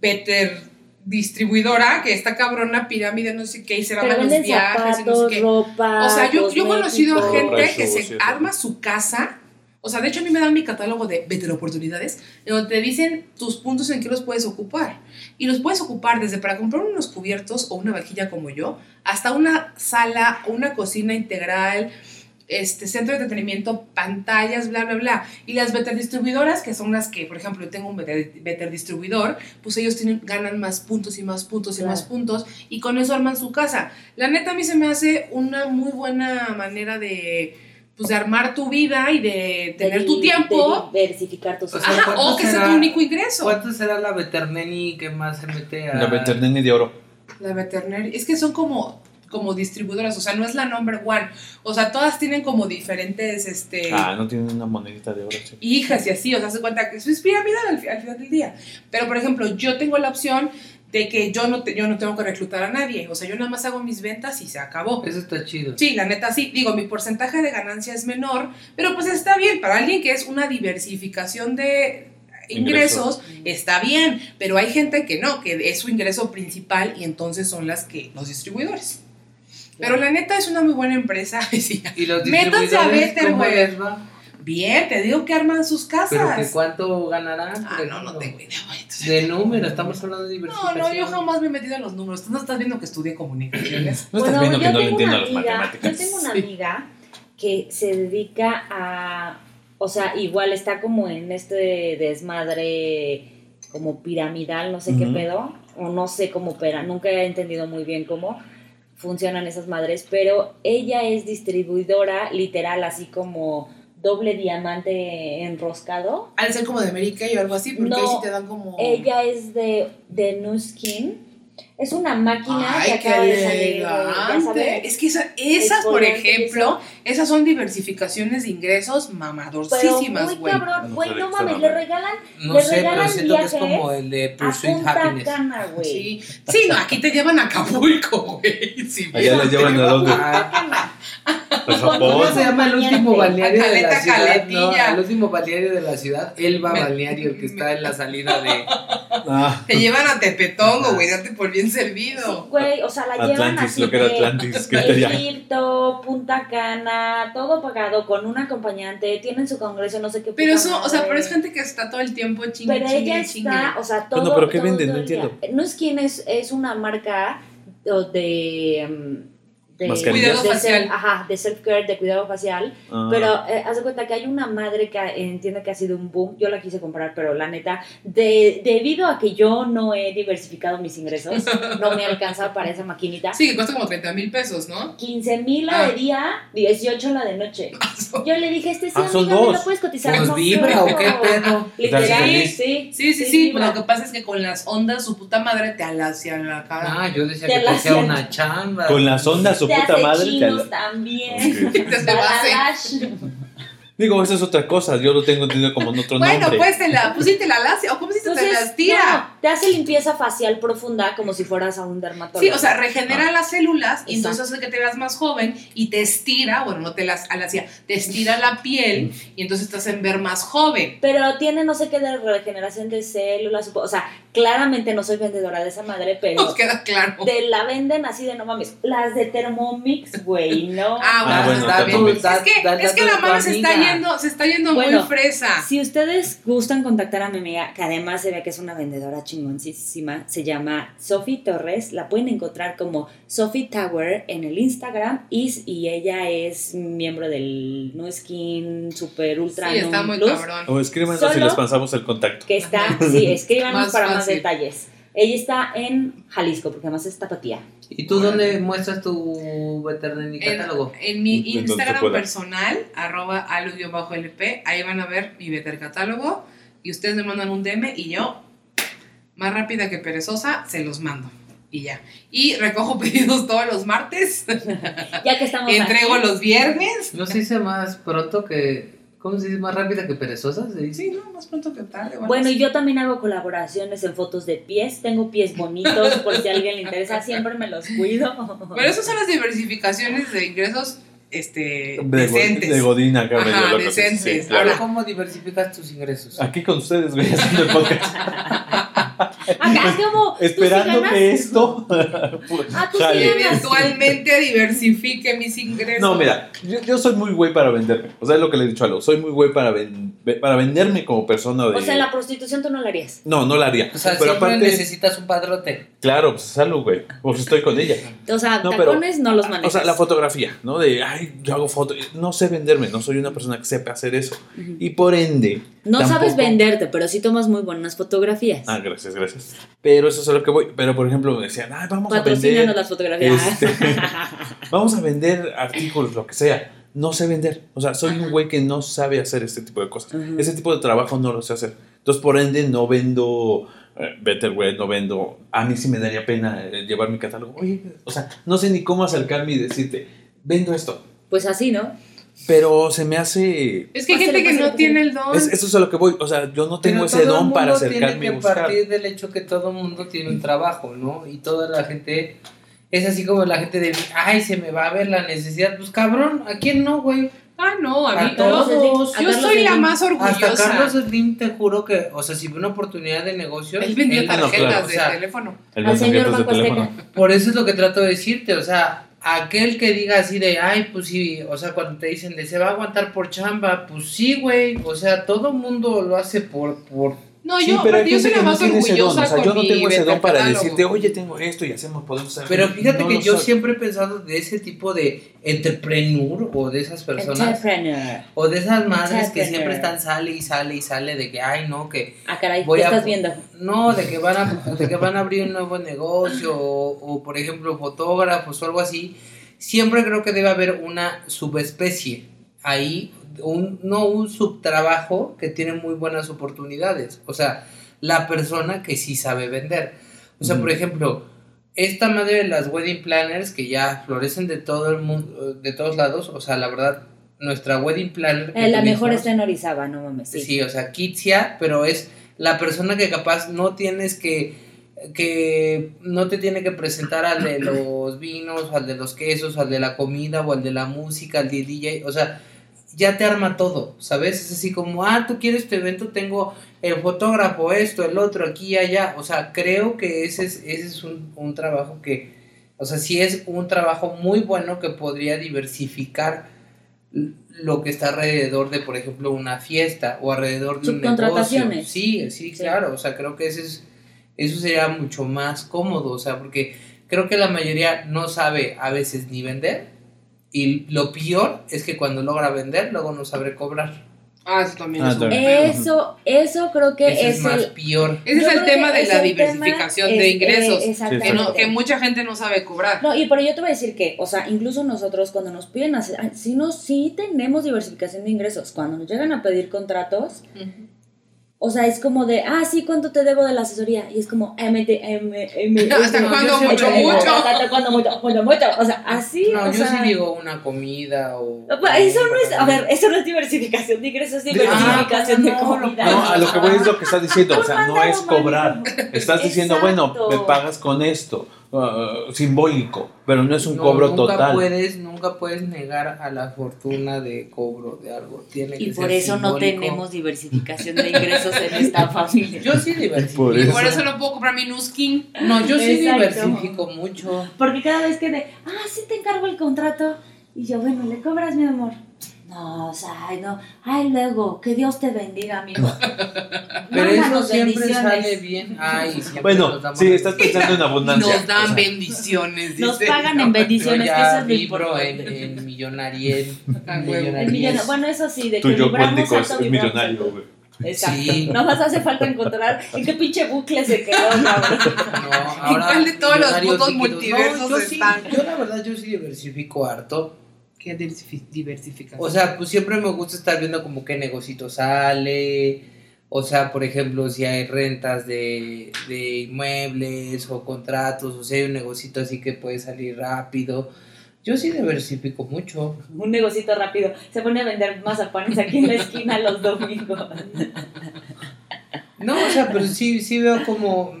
S2: veter distribuidora, que está cabrona, pirámide, no sé qué, y se
S3: Pero
S2: a los viajes y no sé qué.
S3: ropa.
S2: O sea, yo, yo he conocido a gente que se arma su casa. O sea, de hecho a mí me dan mi catálogo de Better Oportunidades, en donde te dicen tus puntos en que los puedes ocupar. Y los puedes ocupar desde para comprar unos cubiertos o una vajilla como yo, hasta una sala, una cocina integral, este centro de entretenimiento, pantallas, bla, bla, bla. Y las better distribuidoras, que son las que, por ejemplo, yo tengo un better, better distribuidor, pues ellos tienen, ganan más puntos y más puntos y más puntos, y con eso arman su casa. La neta a mí se me hace una muy buena manera de, pues, de armar tu vida y de tener
S3: De
S2: tu tiempo.
S3: de diversificar tus
S4: O sea,
S2: Ajá,
S4: ¿cuánto
S2: o que sea tu único ingreso.
S4: ¿Cuánto será la veterneni que más se mete a...?
S1: La Veterneni de oro.
S2: La veterinaria. Es que son como, como distribuidoras, o sea, no es la number one. O sea, todas tienen como diferentes, este...
S1: Ah, no tienen una monedita de oro. sí.
S2: hijas y así, o sea, se cuenta que eso es piramidal al, al final del día. Pero, por ejemplo, yo tengo la opción de que yo no, te- yo no tengo que reclutar a nadie, o sea, yo nada más hago mis ventas y se acabó.
S4: Eso está chido.
S2: Sí, la neta sí, digo, mi porcentaje de ganancia es menor, pero pues está bien, para alguien que es una diversificación de ingresos, está bien, pero hay gente que no, que es su ingreso principal y entonces son las que, los distribuidores. Pero la neta es una muy buena empresa. sí.
S4: Y los
S2: Métanse a Better,
S4: ¿cómo
S2: güey. Bien, te digo que arman sus
S4: Pero que
S2: casas.
S4: cuánto ganarán.
S2: Ah, no, no tengo idea, güey.
S4: De número, estamos hablando de
S2: No,
S4: diversificación.
S2: no, yo jamás me he metido en los números. Tú no estás viendo que estudié comunicaciones.
S1: No estás viendo que
S3: yo
S1: no le
S3: tengo
S1: entiendo las
S3: amiga-
S1: matemáticas.
S3: Yo tengo una amiga que se dedica a, o sea, igual está como en este desmadre como piramidal, no sé qué pedo, o no sé cómo opera, nunca he entendido muy bien cómo funcionan esas madres, pero ella es distribuidora literal, así como doble diamante enroscado.
S2: Al ser como de Mary Kay o algo así, porque
S3: No,
S2: ahí sí te dan como.
S3: Ella es de, de Nuskin. Es una máquina
S2: Ay,
S3: que acaba de salir, ya
S2: elegante.
S3: sabes.
S2: Es que esa- esas, por ejemplo, esas son diversificaciones de ingresos
S3: Pero
S2: mamadorcísimas,
S3: muy
S2: güey.
S3: cabrón,
S1: No
S3: güey, no mames, le regalan
S4: No
S3: Le
S4: sé, pero
S3: regalan
S4: siento que es como el de
S3: a
S4: Pursuit
S3: Punta
S4: Happiness.
S3: Cana, güey.
S2: Sí. sí, no, aquí te llevan a Acapulco, güey. Sí,
S1: Allá las llevan a dónde?
S4: ¿Cómo se llama el último balneario de la ciudad? No, el último balneario de la ciudad, Elba
S2: Me-
S4: Balneario, el que está en la salida de...
S1: Ah,
S2: Te llevan a Tepetongo, güey, date por bien servido.
S3: Sí, güey, o sea, la llevan
S1: Atlantis,
S3: así
S1: lo que era
S3: de
S1: Atlantis, que.
S3: Egipto, Punta Cana, todo pagado con un acompañante, tienen su congreso, no sé qué.
S2: Pero eso, o sea, pero es gente que está todo el tiempo chingue,
S3: Pero
S2: chingue,
S3: ella
S2: chingue.
S3: está, o sea, todo.
S1: Bueno, ¿pero qué
S3: todo-
S1: venden?
S3: todo
S1: No entiendo.
S3: No es quien es, es una marca de. mm, de de
S2: Cuidado
S3: self-
S2: facial.
S3: ajá, de self-care, de cuidado facial.
S1: ah.
S3: Pero eh, haz de cuenta que hay una madre que eh, entiendo que ha sido un boom. Yo la quise comprar, pero la neta, de, debido a que yo no he diversificado mis ingresos, no me alcanza para esa maquinita.
S2: Sí, que cuesta como 30 mil pesos, ¿no?
S3: 15 mil la
S2: Ah.
S3: de día, 18 la de noche. Yo le dije, este sí,
S1: Ah, son
S3: amiga, ¿me
S1: dos.
S3: lo puedes cotizar?
S4: ¿Pues vibra o qué pedo?
S3: Literal,
S1: ¿Estás
S3: sí, sí.
S2: Sí, sí. Lo que pasa es que con las ondas, su puta madre te alacia la cara.
S4: Ah, yo decía
S3: Te
S4: que te hacía una chamba.
S1: Con las ondas, su puta
S3: hace
S1: madre. te
S3: chinos
S1: ala-
S3: también.
S1: Ok. Digo, esa es otra cosa. Yo lo tengo entendido como en otro
S2: Bueno,
S1: nombre.
S2: pues te la, pues sí te la alacia, o cómo si te, las tira.
S3: no, te hace limpieza facial profunda como si fueras a un dermatólogo.
S2: Sí, o sea, regenera las células y
S3: Exacto.
S2: entonces hace que te veas más joven y te estira, bueno, no te las alacia, te estira la piel y entonces te hacen ver más joven.
S3: Pero tiene no sé qué de regeneración de células. O sea, claramente no soy vendedora de esa madre, pero
S2: Nos queda claro.
S3: te la venden así de no mames. Las de Thermomix, güey, no.
S2: Ah,
S1: Ah, bueno,
S4: está
S1: también.
S4: bien.
S2: Es que,
S4: da-
S2: es que la
S4: tu
S2: mano se está. Yendo, se está yendo
S3: Bueno,
S2: muy fresa.
S3: Si ustedes gustan contactar a mi amiga, que además se ve que es una vendedora chingoncísima, se llama Sophie Torres, la pueden encontrar como Sophie Tower en el Instagram y, y ella es miembro del No Skin Super Ultra
S2: Sí, está muy
S3: Plus,
S2: cabrón.
S1: O escríbanos
S3: Solo-
S1: y les pasamos el contacto.
S3: que está, sí, escríbanos
S2: Más
S3: para más detalles. Ella está en Jalisco, porque además es tapatía.
S4: ¿Y tú dónde muestras tu veterinario
S2: En,
S4: catálogo?
S2: en mi
S1: En
S2: Instagram personal, arroba alu-lp, ahí van a ver mi Better catálogo y ustedes me mandan un DM y yo, más rápida que perezosa, se los mando. Y ya. Y recojo pedidos todos los martes,
S3: Ya que estamos
S2: entrego
S3: aquí,
S2: los viernes.
S4: ¿No se dice más pronto que... ¿Cómo se dice? ¿Más rápida que perezosa?
S2: Sí, no, más pronto que tarde.
S3: Bueno,
S2: algo
S3: y yo también hago colaboraciones en fotos de pies. Tengo pies bonitos, por si a alguien le interesa, siempre me los cuido.
S2: Pero esas son las diversificaciones de ingresos este,
S1: De,
S2: decentes.
S1: de Godina, acá
S2: Ajá,
S1: medio sí,
S2: decentes.
S1: sí, claro.
S2: Ahora,
S4: ¿cómo diversificas tus ingresos?
S1: Aquí con ustedes, güey, haciendo el podcast.
S3: Acá como. ¿tú sí
S1: Esperando
S3: ganas?
S1: que esto.
S3: Ah, tú sí
S2: eventualmente diversifique mis ingresos.
S1: No, mira, yo, yo soy muy güey para venderme. O sea, es lo que le he dicho a Lo. Soy muy güey para, ven- para venderme como persona de.
S3: O sea, la prostitución tú no la harías.
S1: No, no la haría.
S4: O sea,
S1: pero
S4: siempre
S1: aparte,
S4: necesitas un padrote.
S1: claro, pues salud, güey. Pues estoy con ella.
S3: O sea,
S1: No, pero-
S3: tacones no los manejas.
S1: O sea, la fotografía, ¿no? De, ay, yo hago fotos. No sé venderme, no soy una persona que sepa hacer eso. Y por ende.
S3: No sabes venderte, pero sí tomas muy buenas fotografías.
S1: Ah, gracias, gracias. Pero eso es a lo que voy. Pero, por ejemplo, me decían, ay, vamos a vender.
S3: las fotografías.
S1: este, vamos a vender artículos, lo que sea. No sé vender. O sea, soy un güey que no sabe hacer este tipo de cosas.
S3: Ujú.
S1: Ese tipo de trabajo no lo sé hacer. Entonces, por ende, no vendo eh, Betterware no vendo. A mí sí me daría pena eh, llevar mi catálogo. Oye, o sea, no sé ni cómo acercarme y decirte, vendo esto.
S3: Pues así, ¿no?
S1: Pero se me hace...
S2: Es que hay gente que no tiene el don.
S1: Es, eso es a lo que voy. O sea, yo no tengo ese don para acercarme
S4: Tiene que
S1: buscar.
S4: partir del hecho que todo el mundo tiene un trabajo, ¿no? Y toda la gente es así como la gente de, ay, se me va a ver la necesidad. Pues cabrón, ¿a quién no, güey?
S2: Ah, no, a
S4: A
S2: mí
S4: todos.
S2: yo,
S3: A
S2: yo soy la
S3: Slim.
S2: más
S4: Hasta
S2: orgullosa.
S4: Carlos Slim te juro que, o sea, si ve una oportunidad de negocio,
S2: Él vendía
S4: él-
S1: no,
S2: tarjetas
S1: claro.
S2: de
S4: O sea,
S2: teléfono.
S1: El
S3: Al señor
S1: tarjetas de teléfono.
S4: Por eso es lo que trato de decirte, o sea, aquel que diga así de, ay, pues sí, o sea, cuando te dicen de se va a aguantar por chamba, pues sí, güey, o sea, todo mundo lo hace por, por,
S2: No,
S1: Sí,
S2: yo,
S1: pero
S2: soy la
S1: no
S2: más
S1: don.
S2: orgullosa
S1: O sea, yo
S2: con
S1: no
S2: mi
S1: tengo ese don para
S2: catálogo.
S1: decirte, oye, tengo esto y hacemos, podemos hacer.
S4: Pero fíjate
S1: No
S4: que
S1: lo
S4: yo siempre he pensado de ese tipo de entrepreneur o de esas personas
S3: Entrepreneur.
S4: o de esas madres que siempre están sale y sale y sale de que ay no que
S3: Ah, caray,
S4: Voy
S3: ¿qué
S4: a-
S3: estás viendo?
S4: no de que van a de que van a abrir un nuevo negocio o, o, por ejemplo fotógrafos o algo así siempre creo que debe haber una subespecie ahí un no un subtrabajo que tiene muy buenas oportunidades o sea la persona que sí sabe vender o sea por ejemplo esta madre de las wedding planners que ya florecen de todo el mundo de todos lados o sea la verdad nuestra wedding planner que
S3: Eh, la mejor está en Orizaba, no mames. Sí.
S4: Sí. o sea, Kitsia, pero es la persona que capaz no tienes que que no te tiene que presentar al de los vinos, al de los quesos, al de la comida o al de la música, al de DJ, o sea, ya te arma todo, ¿sabes? Es así como, ah, tú quieres tu evento, tengo el fotógrafo, esto, el otro, aquí y allá, o sea, creo que ese es, ese es un, un trabajo que, o sea, sí es un trabajo muy bueno que podría diversificar lo que está alrededor de, por ejemplo, una fiesta o alrededor de un negocio. Sí, sí,
S3: Sí.
S4: claro. O sea, creo que ese es, eso sería mucho más cómodo. O sea, porque creo que la mayoría no sabe a veces ni vender. Y lo peor es que cuando logra vender, luego no sabe cobrar.
S2: Ah, eso también
S1: Ah,
S2: es un.
S3: Eso, eso creo que
S4: Ese es,
S3: es,
S4: más
S3: el...
S4: peor.
S2: Ese es el tema de la diversificación
S3: es-
S2: de
S3: eh,
S2: ingresos.
S3: exactamente.
S2: que, no- que mucha gente no sabe cobrar.
S3: No, y pero yo te voy a decir que, o sea, incluso nosotros cuando nos piden hacer, ah, sí, no, sí tenemos diversificación de ingresos. Cuando nos llegan a pedir contratos. O sea, es como de, ah, sí, ¿cuánto te debo de la asesoría? Y es como, M, T, M, M.
S2: ¿Hasta cuándo mucho, mucho?
S3: ¿Hasta cuándo mucho, mucho, mucho? O sea, así,
S4: No, yo sí digo una comida o...
S3: Pues, Eso no es, a ver, eso no es diversificación de ingresos, es diversificación de comida.
S1: No, a lo que voy es lo que estás diciendo, o sea, no es cobrar. Estás diciendo, bueno, me pagas con esto, uh, simbólico, pero no es un
S4: No,
S1: cobro
S4: nunca
S1: total.
S4: Puedes, nunca puedes negar a la fortuna de cobro de algo. Tiene que
S3: Y por
S4: ser
S3: eso no
S4: simbólico.
S3: tenemos diversificación de ingresos en esta familia.
S4: Yo sí diversifico.
S1: Por
S2: Y
S1: eso.
S2: por eso no puedo comprar mi Nuskin.
S4: No, yo sí
S3: Exacto.
S4: diversifico mucho.
S3: Porque cada vez que de, ah, sí te encargo el contrato. Y yo, bueno, ¿le cobras, mi amor? No, o sea, ay, no. Ay, luego, que Dios te bendiga, amigo.
S4: Pero eso
S3: Mándanos
S4: siempre
S3: bendiciones.
S4: sale bien. Ay, siempre
S1: Bueno,
S4: nos damos
S1: sí, estás pensando en abundancia.
S2: Nos dan
S1: o sea,
S2: bendiciones.
S3: Nos
S2: dice.
S3: pagan en
S4: Yo
S3: bendiciones, que eso es lo
S4: vibro en,
S3: importante.
S4: en millonariel.
S2: Ah, huevo.
S3: El millona- bueno, eso sí, de que
S1: yo
S3: vibramos
S1: cuántico es,
S3: alto,
S1: es
S3: vibramos
S1: millonario,
S3: alto.
S1: güey.
S3: Exacto.
S4: Sí.
S3: Nada más hace falta encontrar en qué pinche bucle se quedó, cabrón.
S4: No, ahora
S2: cuál de todos los
S4: millonarios
S2: putos
S4: líquidos.
S2: multiversos
S4: No, yo sí,
S2: están?
S4: yo la verdad, yo sí diversifico harto.
S2: ¿Qué diversifi- diversificación?
S4: O sea, pues siempre me gusta estar viendo como qué negocito sale. O sea, por ejemplo, si hay rentas de, de inmuebles o contratos, o si hay un negocito así que puede salir rápido. Yo sí diversifico mucho.
S3: Un negocito rápido. Se pone a vender mazapanes aquí en la esquina los domingos.
S4: No, o sea, pero sí, sí veo como...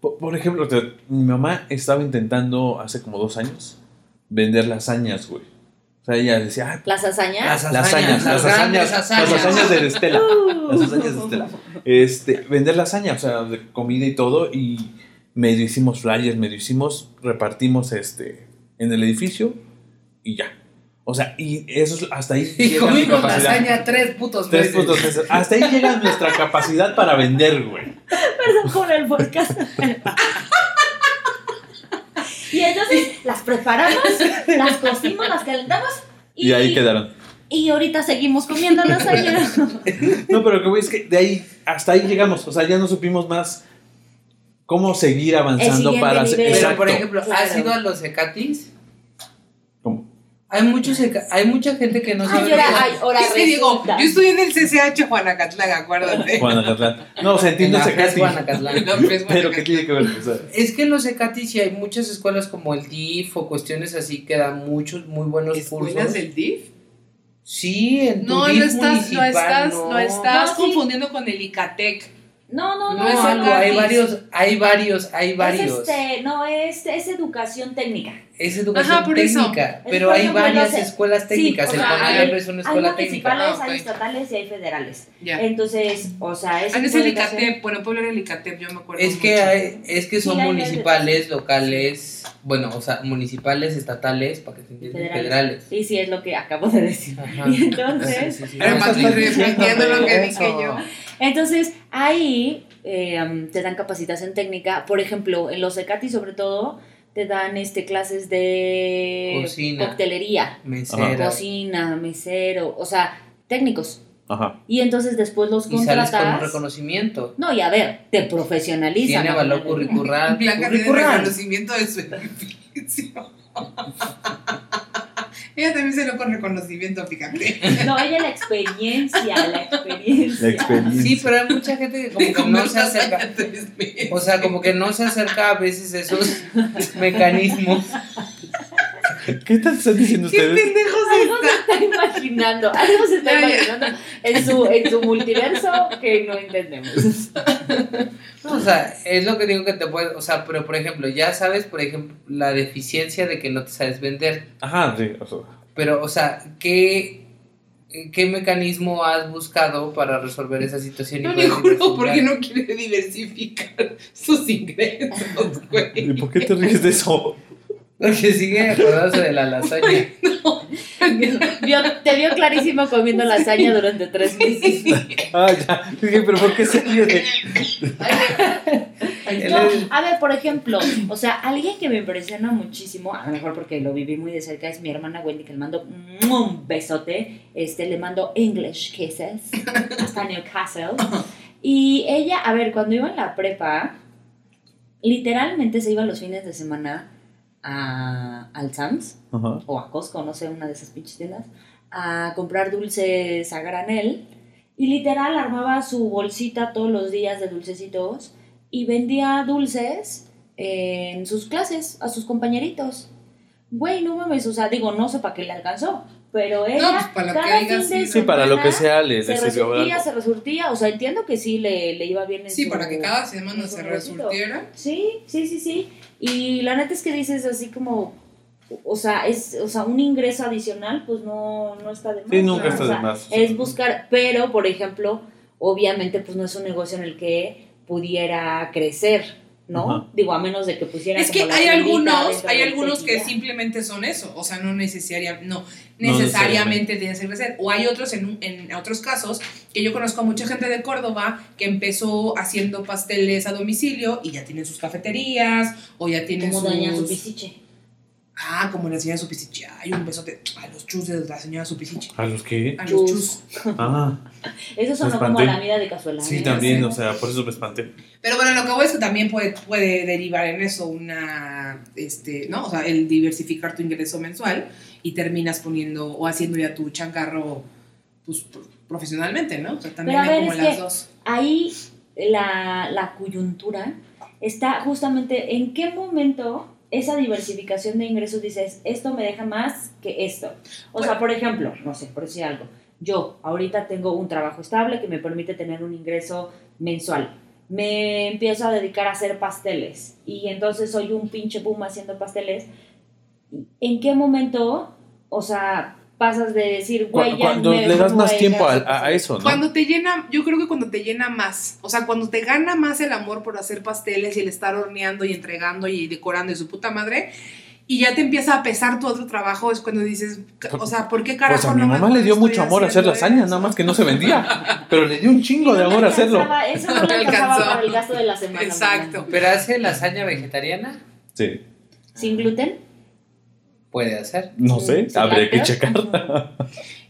S1: Por, por ejemplo, te- mi mamá estaba intentando hace como dos años vender lasañas, güey. O sea, ella decía, ay,
S3: Las hazañas.
S4: Las
S1: lasañas, las hazañas, las hazañas de Estela. Las hazañas de Estela. Este, vender lasaña, o sea, de comida y todo, y medio hicimos flyers, medio hicimos, repartimos este en el edificio y ya. O sea, y eso es hasta ahí
S4: Y comimos lasaña tres putos
S1: Tres
S4: veces.
S1: puntos veces. Hasta ahí llega nuestra capacidad para vender, güey.
S3: Perdón por el podcast. Y entonces las preparamos, las cocimos, las calentamos y,
S1: Y ahí quedaron.
S3: y ahorita seguimos comiendo lasaña.
S1: No, pero lo que voy es que de ahí, hasta ahí llegamos. O sea, ya no supimos más cómo seguir avanzando para hacer.
S4: Pero, por ejemplo. ¿has ido a los Ecatis? Hay, muchos, hay mucha gente que no
S3: Ay,
S4: sabe.
S3: ahora,
S4: que-
S3: ay, ahora
S2: Es que digo, yo estudié en el CCH Juanacatlán, acuérdate.
S1: Juanacatlán. No, o sea,
S4: en
S1: entiendo
S4: la
S1: ese
S4: FES
S1: Katy.
S4: Guanacatlán.
S2: La FES
S1: Pero ¿qué tiene que ver? O sea,
S4: Es que en los Ecati sí hay muchas escuelas como el DIF o cuestiones así que dan muchos muy buenos
S2: ¿Escuelas
S4: cursos.
S2: del DIF?
S4: Sí, en tu
S2: No,
S4: DIF
S2: lo estás, lo estás,
S4: no.
S2: lo estás
S3: No, sí.
S2: confundiendo con el ICATEC.
S3: No, no, no.
S2: No es
S4: No,
S2: el
S4: hay varios, hay varios, hay varios.
S3: Es este, no, es, es educación técnica.
S4: Es educación
S2: Ajá, por
S4: técnica, pero
S3: por
S4: hay
S3: ejemplo,
S4: varias
S3: no sé.
S4: escuelas
S3: Sí,
S4: técnicas.
S3: o
S4: el CONALEP
S3: hay-
S4: es una
S3: Hay
S4: escuela técnica.
S3: municipales,
S2: Ah, ok.
S3: hay estatales y hay federales. Entonces, o sea, es
S2: Ah,
S3: un
S2: es el
S3: educación-
S2: ICATEP. Bueno, Puebla era el ICATEP, yo me acuerdo.
S4: Es que
S2: mucho.
S4: hay, es que son
S3: Sí, hay
S4: municipales, locales, bueno, o sea, municipales, estatales, para que se entiendan,
S3: Federales.
S4: federales.
S3: Sí, sí, es lo que acabo de decir.
S4: Ajá.
S3: Y entonces,
S4: Sí, sí, sí.
S2: Pero más repitiendo lo que dije yo.
S3: entonces ahí eh, um, te dan capacitación técnica. Por ejemplo, en los ECATI sobre todo, te dan este clases de
S4: Cocina.
S3: coctelería,
S4: Mesera.
S3: cocina, mesero, o sea, técnicos.
S1: Ajá.
S3: Y entonces después los
S4: Y sales con un
S3: contratas.
S4: reconocimiento.
S3: No, y a ver, te profesionalizan.
S4: Tiene valor curricular.
S2: Blanca tiene
S4: curricular.
S2: reconocimiento de su edificio. Ella también se lo con reconocimiento, fíjate.
S3: No, ella la experiencia, la experiencia.
S1: La experiencia.
S4: Sí, pero hay mucha gente que como que no se acerca. O sea, como que no se acerca a veces esos mecanismos.
S1: ¿Qué están diciendo
S2: ¿Qué
S1: ustedes?
S2: pendejos
S3: Algo se está imaginando, algo se está imaginando en su, en su multiverso que no entendemos.
S4: No, o sea, es lo que digo que te puede, o sea, pero por ejemplo, ya sabes, por ejemplo, la deficiencia de que no te sabes vender,
S1: Ajá, sí. o sea,
S4: pero, o sea, ¿qué, qué mecanismo has buscado para resolver esa situación?
S2: No, ninguno, porque no quiere diversificar sus ingresos,
S1: ¿Y por qué te ríes de eso?
S4: Porque sigue acordándose de la lasaña.
S3: Vio- te vio clarísimo comiendo lasaña durante tres meses.
S1: Ah, ya. Dije, pero ¿por qué de
S3: No, a ver, por ejemplo, o sea, alguien que me impresiona muchísimo, a lo mejor porque lo viví muy de cerca, es mi hermana Wendy, que le mando un besote, este, le mando English kisses hasta Newcastle. Y ella, a ver, cuando iba en la prepa, literalmente se iba los fines de semana a, al Sam's
S1: Ajá.
S3: o a Costco, no sé, una de esas pinches tiendas, a comprar dulces a granel. Y literal armaba su bolsita todos los días de dulcecitos y vendía dulces en sus clases a sus compañeritos. Güey, no mames, o sea, digo, no sé para qué le alcanzó, pero ella
S2: pues, para lo que
S3: cada fin de
S2: sí.
S1: Sí, para lo que sea le
S3: se resurtía,
S1: algo.
S3: se resurtía, o sea, entiendo que sí le, le iba bien en
S2: Sí,
S3: su-
S2: para que cada semana se resurtiera.
S3: Sí, sí, sí, sí. Y la neta es que dices así como, o sea, es, o sea, un ingreso adicional, pues no, no está de más.
S1: Sí, nunca
S3: ¿no?
S1: está
S3: O
S1: de
S3: sea,
S1: más.
S3: Es buscar, pero por ejemplo, obviamente, pues no es un negocio en el que pudiera crecer, ¿no?
S1: Ajá.
S3: Digo, a menos de que pusiera.
S2: Es que
S3: como
S2: hay algunos, hay algunos que simplemente son eso, o sea, no necesaria, no
S1: No
S2: necesariamente tienes que crecer. O hay otros en, un- en otros casos que yo conozco a mucha gente de Córdoba que empezó haciendo pasteles a domicilio y ya tienen sus cafeterías o ya tienen
S3: Como
S2: sus
S3: doña su pisiche.
S2: Ah, como la señora Supisiche. Ay, un besote a los chus de la señora Supisiche.
S1: ¿A los qué?
S2: A los
S3: Chus.
S1: Ah,
S3: Eso sonó como la vida de casualidad.
S1: sí, también, o sea, por eso me espanté.
S2: Pero bueno, lo que voy es que también puede, puede derivar en eso una, este, ¿no? O sea, el diversificar tu ingreso mensual y terminas poniendo o haciendo ya tu changarro, pues, pro- profesionalmente, ¿no? O sea, también
S3: Pero a
S2: hay
S3: ver,
S2: como
S3: es
S2: las
S3: que-
S2: dos.
S3: ahí la, la coyuntura está justamente en qué momento esa diversificación de ingresos dices, esto me deja más que esto. O sea, por ejemplo, no sé, por decir algo, yo ahorita tengo un trabajo estable que me permite tener un ingreso mensual. Me empiezo a dedicar a hacer pasteles y entonces soy un pinche boom haciendo pasteles. ¿En qué momento, o sea, pasas de decir, güey, ya
S1: Cuando
S3: me
S1: le das más tiempo a, a- a
S3: pasteles"?
S1: eso, ¿no?
S2: Cuando te llena, yo creo que cuando te llena más, o sea, cuando te gana más el amor por hacer pasteles y el estar horneando y entregando y decorando y su puta madre, y ya te empieza a pesar tu otro trabajo, es cuando dices, o sea, ¿por qué carajo
S1: Pues a mi
S2: no
S1: mamá le dio mucho amor a hacer
S2: haciendo
S1: lasaña,
S2: eso?
S1: nada más que no se vendía. Pero le dio un chingo de
S3: no
S1: amor hacerlo.
S3: alcanzaba, Eso no
S2: No
S3: alcanzaba
S2: alcanzó.
S3: para el gasto de la semana.
S2: Exacto.
S4: ¿Pero hace lasaña vegetariana?
S1: Sí,
S3: ¿Sin gluten?
S4: Puede hacer.
S1: no sé,
S3: ¿Sin
S1: habría que checar.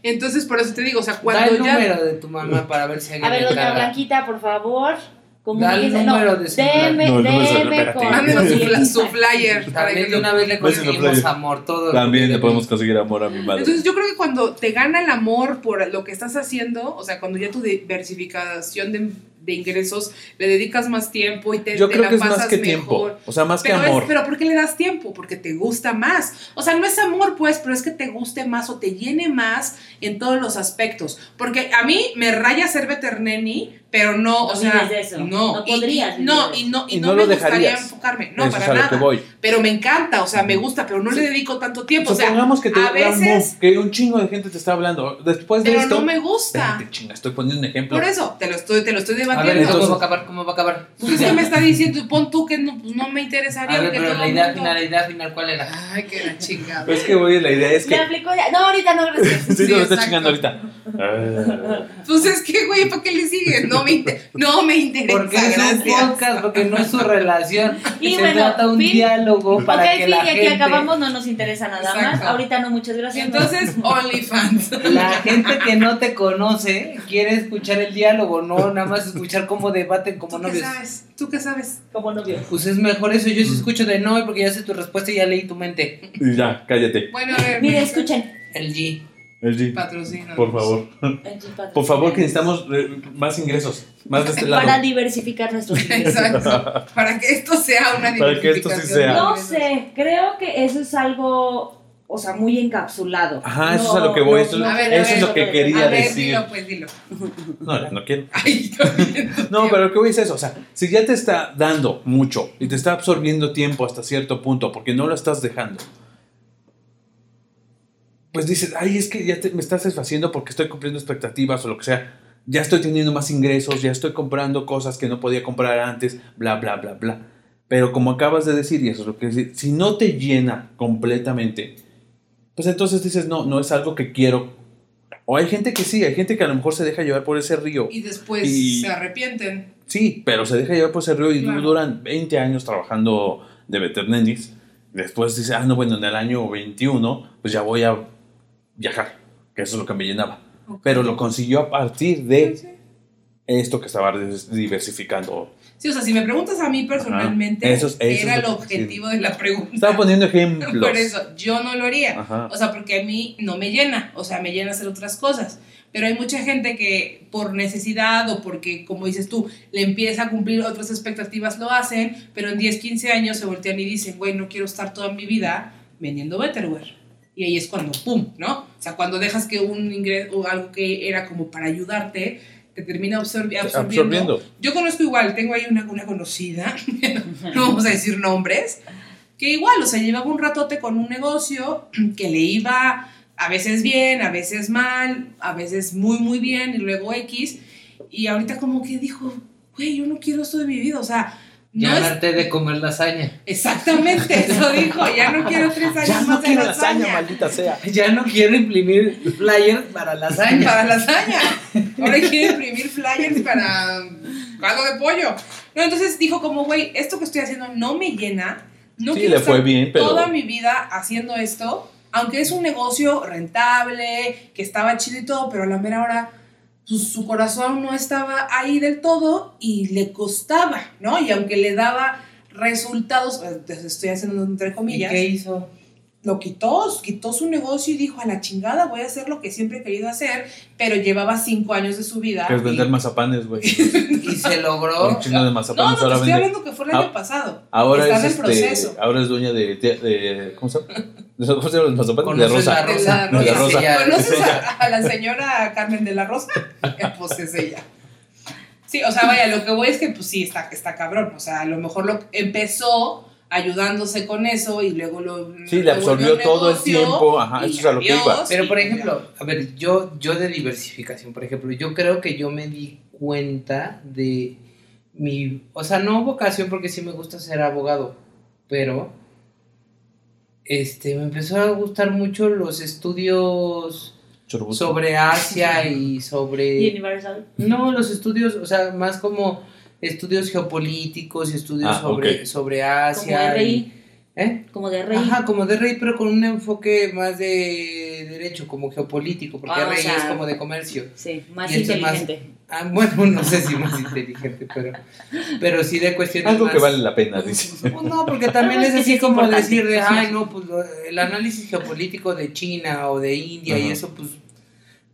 S2: Entonces, por eso te digo, o sea,
S4: Da
S2: cuando
S4: el
S2: ya...
S4: número de tu mamá para ver si alguien
S3: A ver, doña. Blanquita, por favor, Como
S4: Da el número
S3: no,
S4: de.
S3: DM,
S1: No, el número de celular,
S3: DM
S1: espérate.
S3: con
S2: Mándenos su, su flyer. para que
S4: También de una vez le
S1: Pues
S4: conseguimos amor todo.
S1: También le podemos conseguir amor a mi madre.
S2: Entonces yo creo que cuando te gana el amor por lo que estás haciendo, o sea, cuando ya tu diversificación de, de ingresos le dedicas más tiempo y te,
S1: Yo
S2: te
S1: creo
S2: la
S1: que es más
S2: pasas
S1: que
S2: mejor.
S1: tiempo. O sea, más que
S2: Pero, es-
S1: amor.
S2: pero ¿por qué le das tiempo? Porque te gusta más. O sea, no es amor, pues, pero es que te guste más o te llene más en todos los aspectos. Porque a mí me raya ser veterneni, pero no, o
S3: No
S2: sea,
S3: eso.
S2: no.
S3: No
S2: y-
S3: podrías
S2: y, no, y no, y
S1: Y
S2: no,
S1: no
S2: me
S1: lo
S2: gustaría enfocarme. No,
S1: Eso
S2: para
S1: es a lo
S2: nada.
S1: que voy.
S2: Pero me encanta, o sea, me gusta, pero no le dedico tanto tiempo. O sea,
S1: Supongamos que te
S2: a veces-
S1: move, que un chingo de gente te está hablando. Después de
S2: pero
S1: esto.
S2: no me gusta.
S1: Espérate, chinga, estoy poniendo un ejemplo.
S2: Por eso, te lo estoy, te lo estoy
S4: A ver,
S1: entonces-
S4: ¿cómo va a acabar? ¿Cómo va a acabar?
S2: Pues es que me está diciendo, pon tú que no, pues no me interesaría.
S4: A ver, pero la idea
S2: mundo-
S4: final, la idea final, ¿cuál era?
S2: Ay, que la chingada.
S1: Pero es que, güey, la idea es
S3: Le
S1: que.
S3: aplicó ya. No, ahorita no, gracias.
S1: Sí,
S2: Sí,
S1: te lo está chingando ahorita. Ah.
S2: Pues es que, güey, ¿para qué le sigues? No me, inter- no me interesa.
S4: Porque es un
S2: gracias.
S4: podcast, porque no es su relación.
S3: Y
S4: Se
S3: bueno,
S4: trata un
S3: fin.
S4: diálogo para
S3: ok,
S4: que
S3: fin,
S4: la
S3: y aquí
S4: gente,
S3: acabamos, no nos interesa nada más. Ahorita no, muchas gracias.
S2: Entonces, OnlyFans.
S4: la gente que no te conoce quiere escuchar el diálogo, no nada más escuchar cómo debaten como
S2: ¿Tú qué
S4: novios.
S2: sabes? ¿Tú qué sabes?
S3: como novio.
S4: Pues es mejor eso, yo sí escucho de no, porque ya sé tu respuesta y ya leí tu mente.
S1: Y ya, cállate.
S2: Bueno, a ver.
S3: Mire,
S2: me-
S3: escuchen.
S4: El G.
S1: El G,
S2: Patrocina.
S1: por favor. Por favor, que necesitamos eh, más ingresos. Más de este lado.
S3: Para diversificar nuestros ingresos.
S2: Exacto. Para que esto sea una
S1: Para que esto sí
S2: diversificación
S1: sea.
S3: No sé, creo que eso es algo, o sea, muy encapsulado.
S1: Ajá, eso
S3: No,
S1: es a lo que voy.
S3: no,
S1: Eso,
S3: no,
S2: ver,
S1: eso es lo que quería
S2: A ver,
S1: decir.
S2: dilo, pues dilo.
S1: No, no quiero.
S2: Ay.
S1: No, pero lo que voy es eso. O sea, si ya te está dando mucho y te está absorbiendo tiempo hasta cierto punto porque no lo estás dejando, pues dices, ay, es que ya te- me estás desfaciendo porque estoy cumpliendo expectativas o lo que sea. Ya estoy teniendo más ingresos, ya estoy comprando cosas que no podía comprar antes, bla, bla, bla, bla. Pero como acabas de decir, y eso es lo que decir, si no te llena completamente, pues entonces dices, no, no es algo que quiero. O hay gente que sí, hay gente que a lo mejor se deja llevar por ese río.
S2: Y después
S1: Y-
S2: se arrepienten.
S1: Sí, pero se deja llevar por ese río y
S2: Claro.
S1: duran 20 años trabajando de veterinaris. Después dice, ah, no, bueno, en el año 21, pues ya voy a viajar, que eso es lo que me llenaba. Pero lo consiguió a partir de esto que estaba diversificando.
S2: Sí, o sea, si me preguntas a mí personalmente,
S1: Ajá. Eso es- eso
S2: era
S1: es
S2: el objetivo de la pregunta.
S1: Estaba poniendo ejemplos.
S2: Por eso, yo no lo haría.
S1: Ajá.
S2: O sea, porque a mí no me llena, o sea, me llena hacer otras cosas. Pero hay mucha gente que por necesidad o porque, como dices tú, le empieza a cumplir otras expectativas, lo hacen, pero en 10, 15 años se voltean y dicen, güey, no quiero estar toda mi vida vendiendo Betterware. Y ahí es cuando, ¡pum!, ¿no? O sea, cuando dejas que un ingreso o algo que era como para ayudarte, te termina absorbi- absorbiendo.
S1: Absorbiendo.
S2: Yo conozco igual, tengo ahí una, una conocida, no vamos a decir nombres, que igual, o sea, llevaba un ratote con un negocio que le iba a veces bien, a veces mal, a veces muy, muy bien y luego X. Y ahorita como que dijo, güey, yo no quiero esto de mi vida, o sea, no
S4: Ya
S2: es...
S4: harté de comer lasaña.
S2: Exactamente, eso dijo, ya no quiero tres años
S1: Ya
S2: más
S1: no
S2: de
S1: quiero
S2: lasaña.
S1: lasaña, maldita sea.
S4: Ya no quiero imprimir flyers para lasaña.
S2: Para lasaña. Ahora quiere imprimir flyers para caldo de pollo. No, entonces dijo como, güey, esto que estoy haciendo no me llena. No
S1: Sí,
S2: quiero
S1: le fue
S2: estar
S1: bien, pero-
S2: toda mi vida haciendo esto, aunque es un negocio rentable, que estaba chido y todo, pero a la mera hora pues, su corazón no estaba ahí del todo y le costaba, ¿no? Y aunque le daba resultados, eh, estoy haciendo entre
S4: ¿Y
S2: comillas,
S4: qué hizo?
S2: Lo quitó, quitó su negocio y dijo a la chingada, voy a hacer lo que siempre he querido hacer, pero llevaba cinco años de su vida.
S1: Que es
S2: y-
S1: vender mazapanes, güey.
S4: Y se logró.
S1: Un chingo de
S2: No,
S1: mazapanes.
S2: no, te
S1: ahora
S2: estoy
S1: vende.
S2: hablando que fue el
S1: Ah,
S2: año pasado.
S1: Ahora
S2: Está
S1: es,
S2: en
S1: este,
S2: proceso.
S1: ahora es dueña de, de- ¿cómo se llama? ¿Cómo se los mazapanes? De
S4: ¿Conoces
S1: rosa.
S4: la
S2: De
S4: rosa?
S2: la
S1: No, de
S2: rosa.
S1: rosa.
S2: ¿Conoces a, a la señora Carmen de la Rosa? Pues es ella. Sí, o sea, vaya, lo que voy es que pues sí, está, está cabrón. O sea, a lo mejor lo empezó ayudándose con eso y luego lo...
S1: Sí, le absorbió todo el tiempo, ajá,
S2: y
S1: eso es a lo que iba.
S4: Pero por ejemplo, a ver, yo, yo de diversificación, por ejemplo, yo creo que yo me di cuenta de mi, o sea, no vocación porque sí me gusta ser abogado, pero este me empezó a gustar mucho los estudios sobre Asia y sobre
S3: Universal.
S4: no, los estudios, o sea, más como estudios geopolíticos y estudios
S1: Ah,
S4: sobre, sobre
S3: Como
S4: Asia.
S3: de
S4: y-. ¿Eh?
S3: Como de RI.
S4: Ajá, como de rey, pero con un enfoque más de de derecho, como geopolítico, porque
S3: Ah, o
S4: RI
S3: sea,
S4: es como de comercio.
S3: Sí, más
S4: Y esto es más-
S3: inteligente.
S4: Ah, bueno, no sé si más inteligente, pero, pero sí de cuestiones
S1: Algo
S4: más...
S1: que vale la pena, dice.
S4: Pues no, porque también es así
S3: es
S4: como decir de, ay, no, pues lo- el análisis geopolítico de China o de India y eso, pues,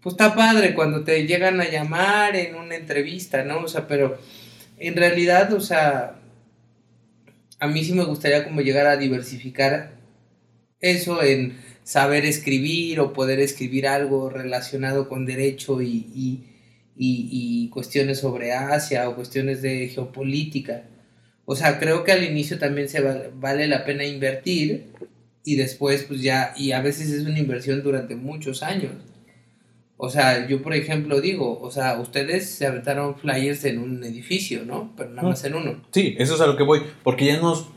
S4: pues está padre cuando te llegan a llamar en una entrevista, ¿no? O sea, pero en realidad, o sea, a mí sí me gustaría como llegar a diversificar eso en saber escribir o poder escribir algo relacionado con derecho y, y, y- cuestiones sobre Asia o cuestiones de geopolítica. O sea, creo que al inicio también se va- vale la pena invertir y después pues ya, y a veces es una inversión durante muchos años. O sea, yo por ejemplo digo, o sea, ustedes se aventaron flyers en un edificio, ¿no? Pero nada más en uno.
S1: Sí, eso es a lo que voy, porque ya nos,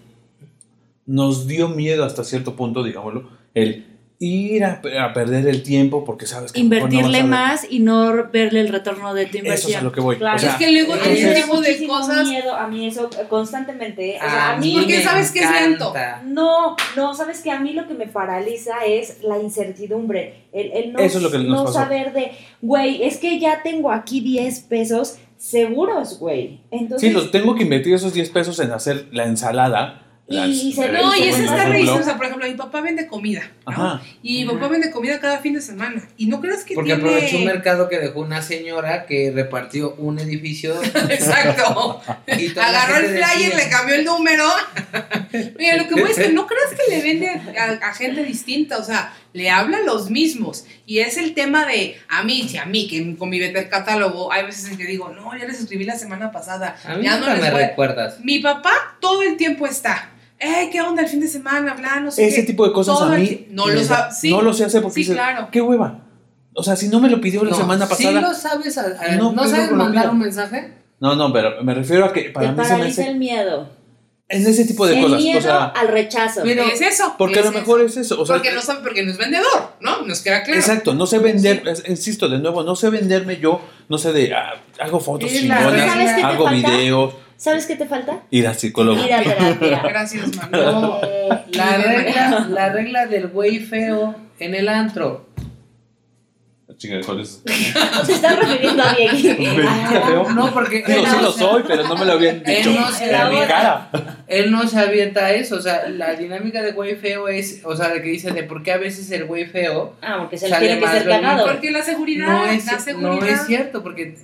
S1: nos dio miedo hasta cierto punto, digámoslo, el ir a, a perder el tiempo porque sabes que no
S5: Invertirle más y no verle el retorno de tu
S1: Eso es a
S5: inversión.
S1: lo que voy.
S3: Claro.
S1: O sea,
S2: es que luego
S4: eh,
S2: ese tipo de cosas.
S3: miedo a mí eso eh, constantemente. O sea,
S4: A
S3: a mí
S2: Porque
S4: me
S2: sabes que es lento.
S3: No, no, sabes que a mí lo que me paraliza es la incertidumbre, el, el no,
S1: Eso es lo que nos
S3: no
S1: pasó.
S3: saber de, güey, es que ya tengo aquí 10 pesos seguros, güey. Entonces,
S1: sí, los tengo que invertir esos 10 pesos en hacer la ensalada.
S3: Y se-
S2: No, y
S1: el-
S2: está revisado. O sea, por ejemplo, mi papá vende comida. ¿no?
S1: Ajá.
S2: Y mi
S3: Ajá.
S2: papá vende comida cada fin de semana. Y no crees que
S4: Porque
S2: tiene.
S4: aprovechó un mercado que dejó una señora que repartió un edificio
S2: Exacto.
S4: y
S2: Agarró el flyer, le cambió el número. Mira, lo que voy es que no creas que le vende a, a gente distinta, o sea, le habla a los mismos. Y es el tema de a mí, si a mí, que con mi Better catálogo, hay veces en que digo, no, ya les escribí la semana pasada.
S4: A mí
S2: ya
S4: nunca
S2: les
S4: me
S2: voy".
S4: recuerdas.
S2: Mi papá todo el tiempo está. Eh, ¿qué onda el fin de semana? Bla, no sé
S1: Ese
S2: qué".
S1: tipo de cosas
S2: Todo
S1: a mí
S2: no lo
S1: da-.
S2: Sí,
S1: no lo sé hacer porque
S2: sí,
S1: dices,
S2: claro.
S1: qué hueva. O sea, si no me lo pidió la
S4: No,
S1: semana
S4: ¿Sí
S1: pasada.
S4: lo sabes? a- a-
S1: No,
S4: ¿No, sabes mandar un mensaje?
S1: No, no, pero me refiero a que para
S3: te
S1: mí se me
S3: paraliza
S1: hace
S3: el miedo.
S1: en ese tipo de
S3: el
S1: cosas,
S3: miedo
S1: o sea,
S3: al rechazo.
S4: Pero-
S2: es eso.
S1: porque a lo
S2: es
S1: mejor
S2: eso.
S1: es eso, o sea,
S2: porque no sabe, porque no es vendedor, ¿no? Nos queda claro.
S1: Exacto, no sé vender, es- insisto, de nuevo, no sé venderme yo, no sé de, ah, hago fotos
S4: Es
S1: chingonas,
S3: ¿Sabes qué te
S1: hago
S3: falta?
S1: videos,
S3: ¿Sabes qué te falta?
S1: ir al psicólogo.
S3: Ir a terapia.
S2: Gracias.
S4: No,
S3: Eh,
S4: la
S2: y de
S4: regla, la regla del güey feo en el antro.
S1: Chinga, ¿cuál es?
S3: Se está refiriendo a Diego.
S1: Qué feo.
S4: No, porque
S1: Digo,
S4: él
S1: sí
S4: no
S1: lo soy, pero no me lo habían
S4: Él
S1: dicho
S4: no se
S1: en mi cara.
S4: él no se avienta a eso. O sea, la dinámica de güey feo es, o sea, de que dice de por qué a veces el güey feo
S3: Ah, porque se le
S4: Sale
S3: tiene que
S4: más
S3: ser cagado.
S2: Porque la seguridad,
S4: no es,
S2: la seguridad.
S4: no es cierto, porque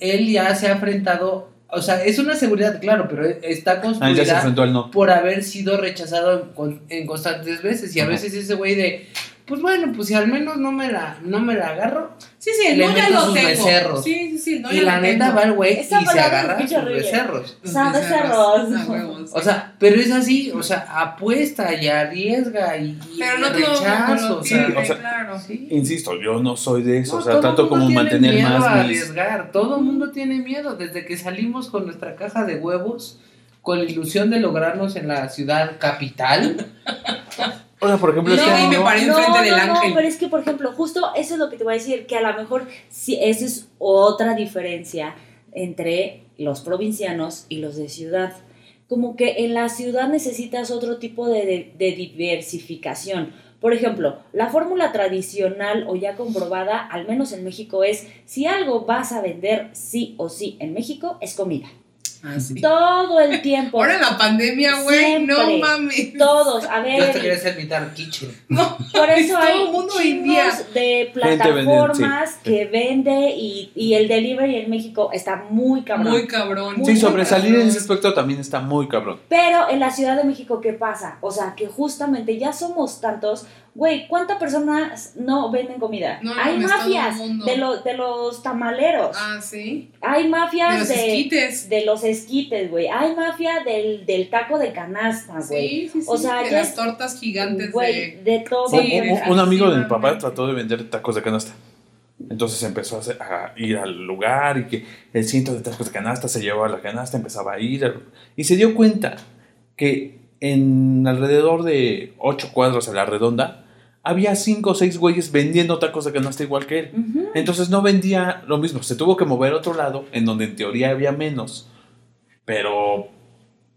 S4: él ya se ha enfrentado, o sea, es una seguridad, claro, pero está
S1: Ah,
S4: construida
S1: no.
S4: por haber sido rechazado en, con- en constantes veces. Y a veces ese güey de, pues bueno, pues si al menos no me la, no me la agarro.
S2: Sí, sí,
S4: Le
S2: no ya
S4: meto
S2: lo
S4: sus
S2: tengo.
S4: becerros.
S2: Sí, sí, sí, no
S4: y
S2: ya
S4: la
S2: lo
S4: neta
S2: tengo.
S4: va el güey y
S3: Esa
S4: se agarra sus
S3: horrible.
S4: becerros.
S3: Sabe
S2: becerros.
S3: cerros.
S2: A huevos.
S4: O sea, pero es así, o sea, apuesta y arriesga y, y
S2: pero no
S4: rechazo, o sea,
S2: tiene,
S1: o sea,
S2: claro.
S4: sí.
S1: Insisto, yo no soy de eso,
S4: No,
S1: o sea,
S4: mundo
S1: como
S4: tiene
S1: mantener
S4: miedo a
S1: más mis...
S4: arriesgar. Todo el mundo tiene miedo desde que salimos con nuestra caja de huevos con la ilusión de lograrnos en la ciudad capital.
S1: O sea, por ejemplo,
S2: No,
S1: este
S2: me paré
S3: no,
S2: enfrente del
S3: no,
S2: ángel.
S3: No, pero es que, por ejemplo, justo eso es lo que te voy a decir, que a lo mejor sí, esa es otra diferencia entre los provincianos y los de ciudad. Como que en la ciudad necesitas otro tipo de, de- de diversificación. Por ejemplo, la fórmula tradicional o ya comprobada, al menos en México, es si algo vas a vender sí o sí en México, es comida.
S2: Ah, sí.
S3: Todo el tiempo.
S2: Ahora en la pandemia, güey, no mames.
S3: Todos, a
S4: Yo hasta
S3: ver,
S4: quería ser mitad kitchen.
S3: Por eso
S2: Todo
S3: hay
S2: mundo
S3: chingos de plataformas
S1: sí.
S3: que vende y, y el delivery en México está muy cabrón.
S2: Muy cabrón.
S3: Muy
S1: Sí,
S2: muy
S1: sobresalir en ese aspecto también está muy cabrón.
S3: Pero en la Ciudad de México, ¿qué pasa? O sea, que justamente ya somos tantos. Güey, ¿cuántas personas no venden comida?
S2: No, no,
S3: hay mafias de, los de los tamaleros.
S2: Ah, sí.
S3: hay
S2: De
S3: mafias
S2: los
S3: de,
S2: esquites.
S3: de los esquites, güey. Hay mafia del, del taco de canasta, güey.
S2: Sí, sí, sí.
S3: O sea,
S2: de
S3: ya
S2: las
S3: es-
S2: tortas gigantes
S3: Güey,
S2: de.
S3: de todo.
S2: Sí,
S1: un, amigo de mi papá trató de vender tacos de canasta. Entonces empezó a, hacer- a ir al lugar y que el ciento de tacos de canasta se llevaba la canasta, empezaba a ir y se dio cuenta que en alrededor de ocho cuadros a la redonda había cinco o seis güeyes vendiendo tacos de canasta igual que él. Entonces no vendía lo mismo, se tuvo que mover a otro lado en donde en teoría había menos, pero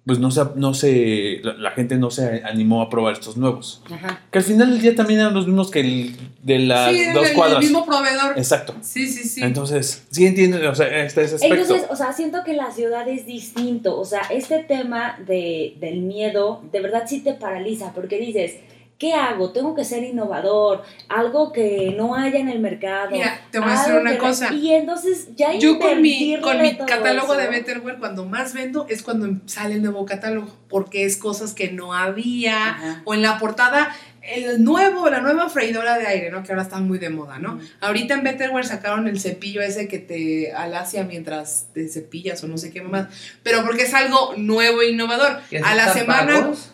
S1: pues no se, no se la, la gente no se animó a probar estos nuevos.
S3: Ajá.
S1: Que al final del día también eran los mismos que el de las
S2: sí, el,
S1: dos
S2: el
S1: cuadras.
S2: mismo proveedor.
S1: Exacto.
S2: Sí, sí, sí.
S1: Entonces, sí entienden, o sea, este ese aspecto.
S3: Entonces, o sea, siento que la ciudad es distinto. O sea, este tema de, del miedo, de verdad sí te paraliza, porque dices, ¿qué hago? Tengo que ser innovador, algo que no haya en el mercado.
S2: Mira, te voy a decir una cosa.
S3: Y entonces ya
S2: Yo con mi, con mi catálogo de
S3: eso.
S2: Betterware, cuando más vendo es cuando sale el nuevo catálogo, porque es cosas que no había,
S3: Ajá.
S2: o en la portada, el nuevo, la nueva freidora de aire, ¿no? Que ahora están muy de moda, ¿no? Ahorita en Betterware sacaron el cepillo ese que te alacia mientras te cepillas o no sé qué más, pero porque es algo nuevo e innovador.
S4: ¿Que
S2: A la
S4: está
S2: semana...
S4: pagos?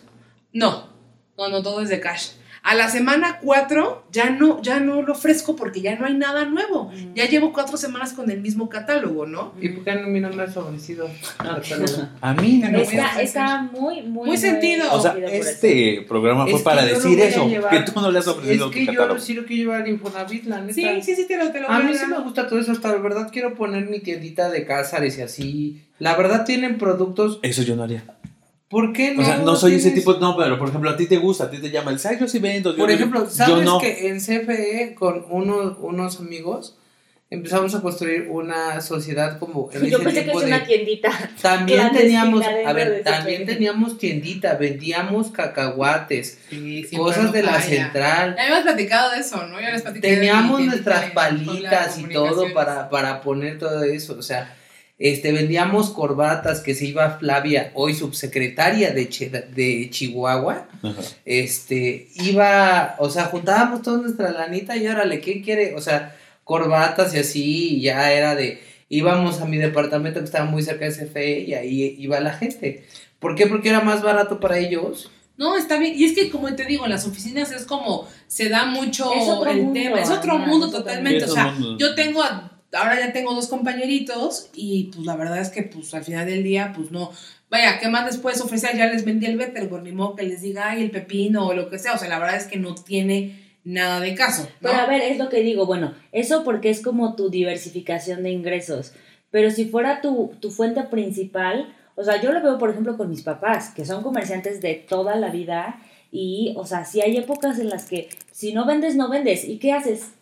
S2: No, no, no, todo es de cash. A la semana 4 ya no, ya no lo ofrezco porque ya no hay nada nuevo.
S3: Mm.
S2: Ya llevo cuatro semanas con el mismo catálogo, ¿no?
S4: ¿Y por qué a mí no me has favorecido?
S1: A mí no.
S2: a
S3: Está, está muy, muy,
S2: Muy sentido.
S1: O sea,
S3: por eso.
S1: este programa fue
S4: Es
S1: para decir eso,
S4: llevar.
S1: que tú no le has ofrecido
S4: Es
S1: tu
S4: que yo
S1: catálogo.
S4: sí lo quiero llevar al Infonavit, la neta.
S2: Sí, sí, sí, te lo, te lo
S4: A
S2: voy
S4: mí sí me gusta todo eso, hasta la verdad quiero poner mi tiendita de Cázares y así. La verdad tienen productos,
S1: Eso yo no haría.
S4: ¿Por qué no?
S1: O sea, no soy ese
S4: tienes-
S1: tipo, no, pero por ejemplo, a ti te gusta, a ti te llama el site, yo sí vendo. yo
S4: Por
S1: digo,
S4: ejemplo,
S1: yo
S4: ¿sabes
S1: no.
S4: que en CFE con unos, unos amigos empezamos a construir una sociedad como en
S3: Yo
S4: ese
S3: pensé que es
S4: de...
S3: una tiendita.
S4: También teníamos, a
S3: de
S4: ver,
S3: ese
S4: también teníamos tiendita, vendíamos cacahuates,
S2: Sí,
S4: cosas de la
S2: falla.
S4: central.
S2: Ya habíamos platicado de eso, ¿no? Ya les platicé de
S4: Teníamos
S2: tiendita
S4: nuestras
S2: de-
S4: palitas y todo para, para poner todo eso. O sea, este, vendíamos corbatas que se iba Flavia, hoy subsecretaria de, de Chihuahua.
S1: Ajá.
S4: Este, iba, o sea, juntábamos toda nuestra lanita y órale, ¿qué quiere? O sea, corbatas y así, y ya era de, íbamos a mi departamento que estaba muy cerca de CFE y ahí iba la gente. ¿Por qué? Porque era más barato para ellos.
S2: No, está bien. Y es que, como te digo, en las oficinas es como se da mucho
S3: Es otro
S2: el
S3: mundo,
S2: tema. Es otro mundo
S3: es otro
S2: totalmente. O sea,
S1: mundo.
S2: yo tengo, a- ahora ya tengo dos compañeritos y pues la verdad es que pues al final del día, pues no. Vaya, ¿qué más les puedes ofrecer? Ya les vendí el Betterware, ni modo que les diga, ay, el pepino o lo que sea. O sea, la verdad es que no tiene nada de caso.
S3: Pero a ver, es lo que digo, bueno, eso porque es como tu diversificación de ingresos. Pero si fuera tu, tu fuente principal, o sea, yo lo veo, por ejemplo, con mis papás, que son comerciantes de toda la vida. Y, o sea, si hay épocas en las que si no vendes, no vendes. ¿Y qué haces?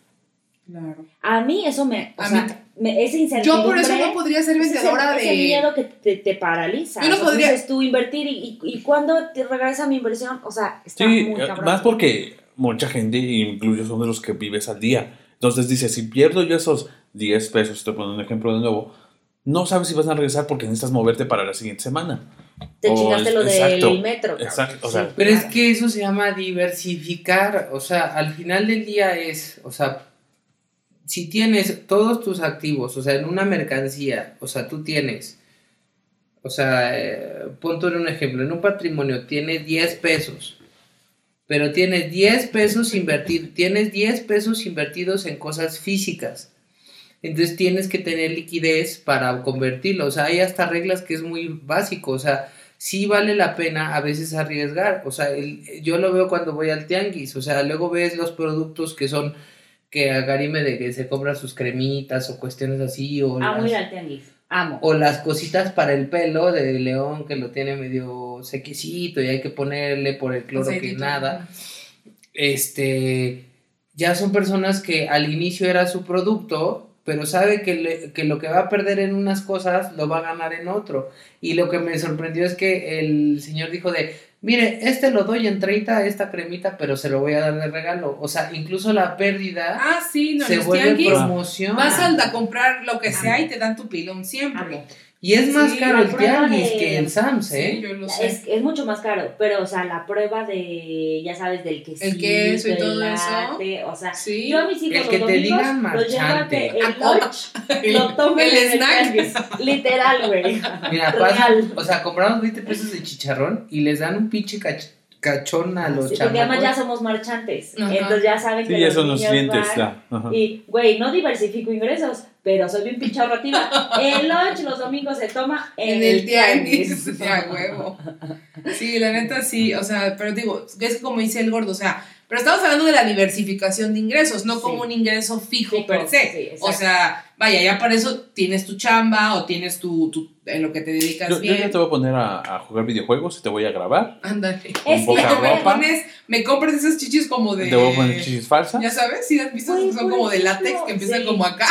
S2: Claro.
S3: A mí eso me, o
S2: A
S3: sea,
S2: mí-
S3: me, esa incertidumbre.
S2: Yo por eso no podría ser
S3: ese-
S2: vendedora
S3: ese,
S2: de.
S3: miedo que te, te paraliza.
S2: Yo no podría-
S3: Dices tú invertir y, y, y cuando te regresa mi inversión, o sea, está
S1: Sí,
S3: muy
S1: eh,
S3: cabrón.
S1: más porque mucha gente, incluyo, son de los que vives al día. Entonces dice, si pierdo yo esos 10 pesos, te pongo un ejemplo de nuevo, no sabes si vas a regresar porque necesitas moverte para la siguiente semana.
S3: Te
S1: Oh,
S3: chingaste lo
S1: exacto,
S3: del metro. cabrón.
S1: exacto, o sea,
S3: Sí,
S4: Pero es que eso se llama diversificar, o sea, al final del día es, o sea, si tienes todos tus activos, o sea, en una mercancía, o sea, tú tienes, o sea, eh, pon tú en un ejemplo, en un patrimonio tienes 10 pesos, pero tienes 10 pesos invertir, tienes 10 pesos invertidos en cosas físicas. Entonces tienes que tener liquidez para convertirlo. O sea, hay hasta reglas que es muy básico. O sea, sí vale la pena a veces arriesgar. O sea, el- yo lo veo cuando voy al tianguis. O sea, luego ves los productos que son que agarime de que se compra sus cremitas o cuestiones así. O,
S3: Amo ir
S4: las,
S3: al tianguis. Amo.
S4: o las cositas para el pelo de león que lo tiene medio sequecito y hay que ponerle por el cloro que nada este, ya son personas que al inicio era su producto, pero sabe que, le- que lo que va a perder en unas cosas lo va a ganar en otro. Y lo que me sorprendió es que el señor dijo de, mire, este lo doy en 30, esta cremita, pero se lo voy a dar de regalo. O sea, incluso la pérdida
S2: Ah, sí, no,
S4: se vuelve
S2: tianguis
S4: promoción.
S2: vas a comprar lo que sea y te dan tu pilón siempre.
S4: Y es más
S2: Sí,
S4: caro el tianguis
S3: de-
S4: que el Sams,
S2: Sí,
S4: ¿eh?
S2: yo lo sé.
S3: Es, es mucho más caro, pero, o sea, la prueba de, ya sabes, del quesito,
S2: El queso y todo eso.
S3: O sea,
S2: Sí.
S3: yo a mis hijos
S4: El
S3: los
S4: que te
S3: domingos
S4: digan marchante.
S3: el lunch lo tomen
S2: El
S3: el
S2: snack.
S3: tianguis. Literal, güey.
S4: Mira,
S3: Real.
S4: pasan, o sea, compramos 20 pesos de chicharrón y les dan un pinche cach- cachón a los
S3: Sí, porque además ya somos marchantes.
S2: Ajá.
S3: Entonces ya saben que
S1: sí, ya
S3: los
S1: son los clientes. ya.
S3: Y, güey, no diversifico ingresos, pero soy bien pinche ahorrativa. El lunch los domingos se toma en,
S2: en el tianguis. Ya, huevo. Sí, la neta sí, o sea, pero digo, es como dice el gordo, o sea, pero estamos hablando de la diversificación de ingresos, no como
S3: Sí.
S2: un ingreso fijo
S3: Fijo,
S2: per se. o sea, vaya, ya para eso tienes tu chamba o tienes tu, tu en lo que te dedicas
S1: Yo, yo
S2: bien.
S1: ya te voy a poner a, a jugar videojuegos y te voy a grabar.
S2: Ándale.
S3: Es que
S1: poca
S2: me pones, me compras esos chichis como de.
S1: Te voy a poner chichis falsas.
S2: Ya sabes, si has visto que son como de látex que empiezan
S3: sí.
S2: como acá.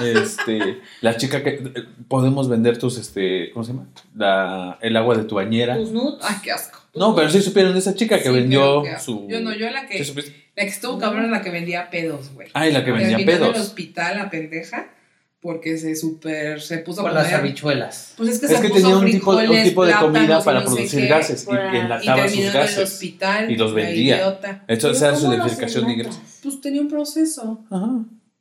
S1: Este, la chica que eh, podemos vender tus, este, ¿cómo se llama? La, el agua de tu bañera.
S3: tus nudes.
S2: Ay, qué asco.
S1: No, pero sí supieron de esa chica que
S2: Sí,
S1: vendió
S2: asco.
S1: su.
S2: Yo no, yo la que,
S1: ¿Sí
S2: la que estuvo cabrón es la que vendía pedos, güey.
S1: Ay, la que vendía
S2: Terminó en el
S1: pedos.
S2: hospital, la pendeja, porque se super, se puso
S4: Con las habichuelas.
S2: Pues es que
S1: Es
S2: se
S1: que
S2: puso
S1: tenía un tipo, un tipo de comida
S2: y
S1: para
S2: no
S1: producir
S2: qué,
S1: gases y,
S3: para-
S1: y
S2: Y
S1: enlataba
S2: terminó
S1: sus
S2: en el
S1: gases.
S2: hospital.
S1: y los vendía.
S2: idiota.
S1: Eso,
S3: ¿Pero
S1: esa era su identificación de ingresos.
S2: Pues tenía un proceso.
S1: Ajá.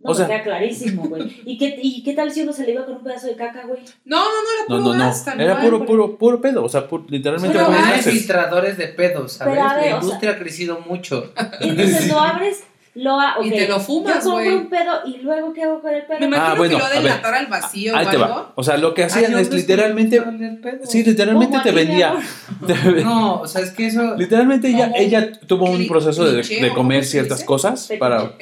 S3: No,
S1: O sea-
S3: queda clarísimo, güey. ¿Y qué, ¿Y qué tal si uno se le iba con un pedazo de caca, güey?
S2: No, no, no, era
S1: No,
S2: puro
S1: no, no.
S2: gas, tal
S1: Era puro, puro, puro pedo. O sea, pu- literalmente
S2: Puro
S1: eran gases.
S4: filtradores de pedos, ¿sabes?
S3: Pero ver,
S4: La
S3: o sea-
S4: industria ha crecido mucho.
S3: Y entonces lo abres, lo ha-
S2: Y
S3: ok,
S2: te lo fumas,
S3: Yo compro un pedo y luego ¿qué hago con el pedo?
S2: Me imagino
S1: Ah, bueno,
S2: que lo
S1: a
S2: de enlatar al vacío
S1: Ahí
S2: o
S1: te
S2: algo.
S1: va. O sea, lo que hacían
S4: Hay
S1: es literalmente.
S4: con el pedo.
S1: Sí, literalmente
S3: ¿Cómo
S1: te vendía.
S4: No, o sea, es que eso.
S1: Literalmente ella, ella tuvo un proceso de, de
S2: ¿o
S1: comer ciertas cosas para,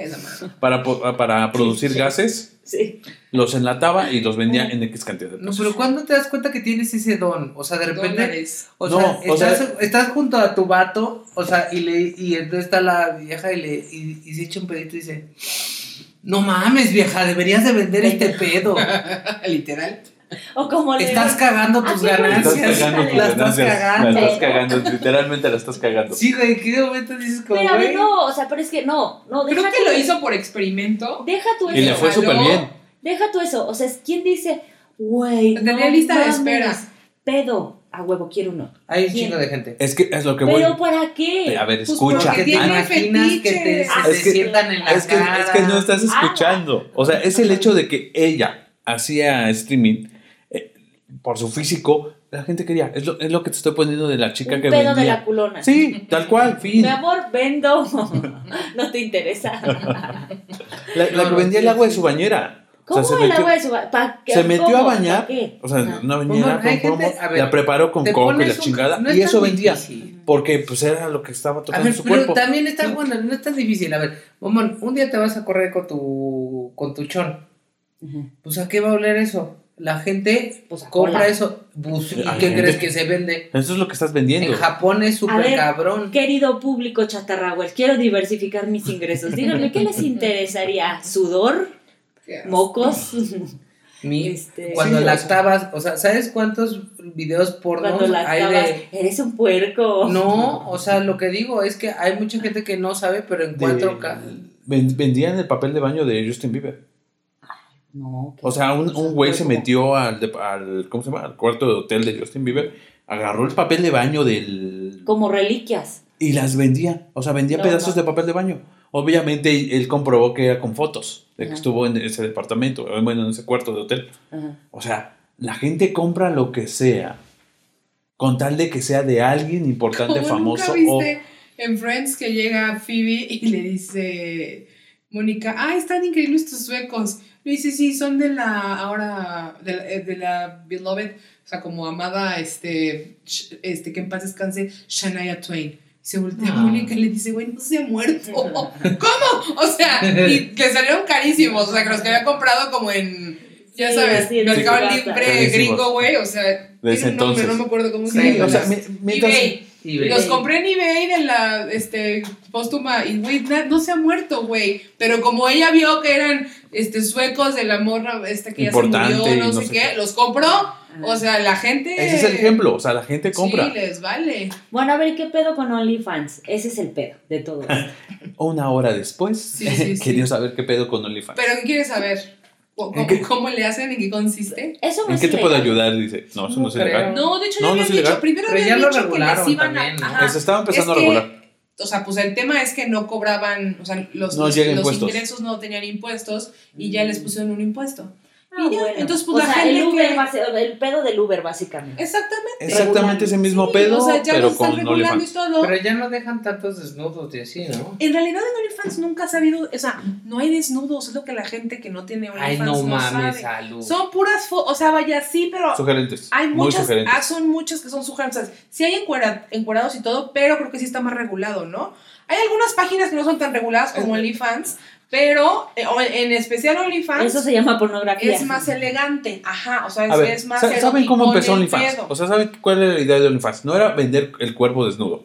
S1: para, para producir gases,
S3: Sí.
S1: los enlataba y los vendía en X cantidad de
S4: No,
S1: pesos.
S4: pero ¿cuándo te das cuenta que tienes ese don? O sea, de repente.
S2: Dólares.
S4: O
S1: No,
S4: sea,
S1: o
S4: estás,
S1: sea-
S4: estás junto a tu vato, o sea, y le y entonces está la vieja y le y, y se echa un pedito y dice, no mames, vieja, deberías de vender este pedo.
S2: Literal.
S3: O como le
S4: Estás cagando tus
S3: Ah, güey.
S1: Estás
S4: ganancias.
S1: cagando tus
S4: La estás
S1: ganancias.
S4: cagando.
S1: La estás cagando, literalmente la estás cagando.
S4: Sí, güey, ¿en qué momento dices como,
S3: Pero a ver, no, o sea, pero es que no, no, deja
S2: Creo que
S3: tú-
S2: lo hizo por experimento.
S3: Deja tú
S1: Y le
S3: eso.
S1: fue súper bien.
S3: Deja tú eso. O sea, ¿quién dice, güey,
S2: tenía lista de espera.
S3: Pedo, a huevo, quiero uno.
S4: Hay un chingo de gente.
S1: Es que es lo que voy.
S3: ¿Pero para qué?
S1: A ver,
S2: Pues
S1: escucha.
S2: porque
S4: imaginas que te,
S2: fetiches.
S4: se
S3: Ah,
S1: es que-
S4: sientan en la
S1: Es que,
S4: cara.
S1: es que no estás
S3: Ah.
S1: escuchando. O sea, es el hecho de que ella hacía streaming eh, por su físico. La gente quería. Es lo, es lo que te estoy poniendo de la chica
S3: Un
S1: que
S3: pedo
S1: vendía.
S3: de la culona.
S1: Sí, tal cual, fin.
S3: Mi amor, vendo. no te interesa.
S1: La, la
S4: No,
S1: que
S4: no,
S1: vendía el agua de su bañera. O
S3: ¿Cómo
S1: sea, se
S3: el
S1: metió,
S3: agua de su ba-
S1: se metió a bañar. O sea,
S3: Ajá.
S1: una bañera con
S4: gente-
S1: plomo,
S4: a ver,
S1: la preparó con coco y la
S4: un-
S1: chingada.
S4: no
S1: y eso vendía.
S4: difícil.
S1: Porque pues era lo que estaba
S4: A
S1: tocando
S4: ver,
S1: su
S4: pero
S1: cuerpo.
S4: también está bueno, no es tan difícil. A ver, mamón, un día te vas a correr con tu, con tu chon. Pues a qué va a oler eso? La gente
S3: Pues
S4: compra eso. Pues, ¿Y qué
S1: gente-
S4: crees que se vende?
S1: Eso es lo que estás vendiendo.
S4: En Japón es súper cabrón.
S3: Querido público chatarragüel, quiero diversificar mis ingresos. Díganme, ¿qué les interesaría? ¿Sudor? ¿Mocos?
S4: Mi-
S3: Este,
S4: cuando
S1: sí,
S4: lactabas, o sea, ¿sabes cuántos videos porno
S3: Cuando
S4: hay de...
S3: eres un puerco.
S4: No, o sea, lo que digo es que hay mucha gente que no sabe, pero en
S1: De-
S4: 4K.
S1: ven- vendían el papel de baño de Justin Bieber.
S3: No,
S1: O sea, un, güey se metió al, de- al, ¿cómo se llama? al cuarto de hotel de Justin Bieber, agarró el papel de baño del...
S3: Como reliquias.
S1: y las vendía. O sea, vendía
S3: No,
S1: pedazos
S3: no.
S1: de papel de baño. Obviamente él comprobó que era con fotos de que
S3: Ajá.
S1: estuvo en ese departamento, o bueno, en ese cuarto de hotel.
S3: Ajá.
S1: O sea, la gente compra lo que sea con tal de que sea de alguien importante,
S2: Como
S1: famoso
S2: nunca
S1: o...
S2: viste en Friends que llega Phoebe y le dice Mónica, ay, están increíbles tus suecos. Le dice, sí, son de la, ahora, de la, eh, de la beloved, o sea, como amada, este, este, que en paz descanse, Shania Twain. Se voltea a
S4: Ah.
S2: Mónica y le dice, güey, no se ha muerto. ¿Cómo? O sea, y le salieron carísimos, o sea, que los que había comprado como en, ya
S3: Sí,
S2: sabes,
S3: en
S2: Mercado. Libre gringo, güey, o sea, nombre,
S1: entonces.
S2: no me acuerdo cómo se
S1: Sí,
S2: llama.
S1: o sea, mi- mientras...
S2: eBay. Los compré en eBay de la este, póstuma y, güey, no se ha muerto, güey. Pero como ella vio que eran este, suecos de la morra esta que ya se
S1: Importante
S2: murió, no,
S1: no
S2: sé
S1: sé
S2: qué,
S1: qué.
S2: los compró. O sea, la gente...
S1: Ese es el ejemplo, o sea, la gente compra.
S2: Sí, les vale.
S3: Bueno, a ver, ¿qué pedo con OnlyFans? Ese es el pedo de todo esto.
S1: Una hora después,
S2: Sí, sí, sí.
S1: quería saber qué pedo con OnlyFans.
S2: Pero ¿qué quieres saber? ¿Cómo,
S1: ¿En qué?
S2: cómo le hacen? ¿En qué consiste?
S3: Eso no
S1: ¿En
S3: es
S1: qué te puedo
S3: ilegal.
S1: ayudar? Dice, no, eso no es
S4: No
S1: ilegal.
S4: creo.
S2: No, de hecho
S1: No, no
S2: habían
S1: es
S2: dicho,
S1: ilegal.
S2: primero
S4: Pero
S2: habían
S4: ya lo
S2: dicho que les iban
S4: también,
S2: a...
S4: ¿no?
S2: ajá.
S1: Se estaba empezando
S2: Es
S1: a
S2: que-
S1: regular.
S2: O sea, pues el tema es que no cobraban, o sea, los,
S1: No
S2: los, ingresos no tenían impuestos y ya les pusieron un impuesto.
S3: Ah, bueno.
S2: entonces, pues,
S3: o
S2: la
S3: sea,
S2: gente
S3: el Uber,
S2: que-
S3: el pedo del Uber, básicamente.
S2: Exactamente.
S1: Exactamente ese mismo
S2: Sí,
S1: pedo,
S2: o sea, ya
S1: pero con
S2: regulando y
S1: OnlyFans.
S2: todo.
S4: Pero ya no dejan tantos desnudos y así, ¿no?
S2: En realidad en OnlyFans nunca ha sabido, o sea, no hay desnudos, es lo que la gente que no tiene
S4: Ay,
S2: OnlyFans
S4: no mames,
S2: sabe.
S4: salud.
S2: Son puras fotos, o sea, vaya, sí, pero
S1: Sugerentes.
S2: hay
S1: muy
S2: muchas,
S1: sugerentes.
S2: ah, son muchas que son sugerencias. Sí hay encuera- encuerados y todo, pero creo que sí está más regulado, ¿no? Hay algunas páginas que no son tan reguladas como OnlyFans, Pero eh, o- en especial OnlyFans
S3: Eso se llama pornografía.
S2: es más elegante. Ajá, o sea, es,
S1: ver,
S2: es más
S1: ¿sa- ¿saben cómo empezó OnlyFans? O sea, ¿saben cuál era la idea de OnlyFans? No era vender el cuerpo desnudo.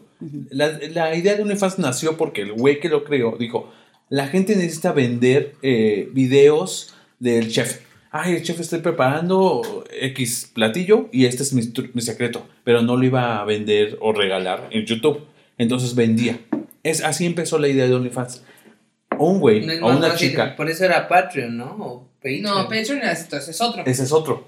S1: La, la idea de OnlyFans nació porque el güey que lo creó dijo, la gente necesita vender eh, videos del chef. Ay, el chef estoy preparando X platillo y este es mi, mi secreto. Pero no lo iba a vender o regalar en YouTube. Entonces vendía. Es, así empezó la idea de OnlyFans. Un güey
S4: No
S1: o una
S4: fácil,
S1: chica.
S4: Por eso era Patreon, ¿no? O Patreon.
S2: No, Patreon es, entonces es otro.
S1: Ese es otro.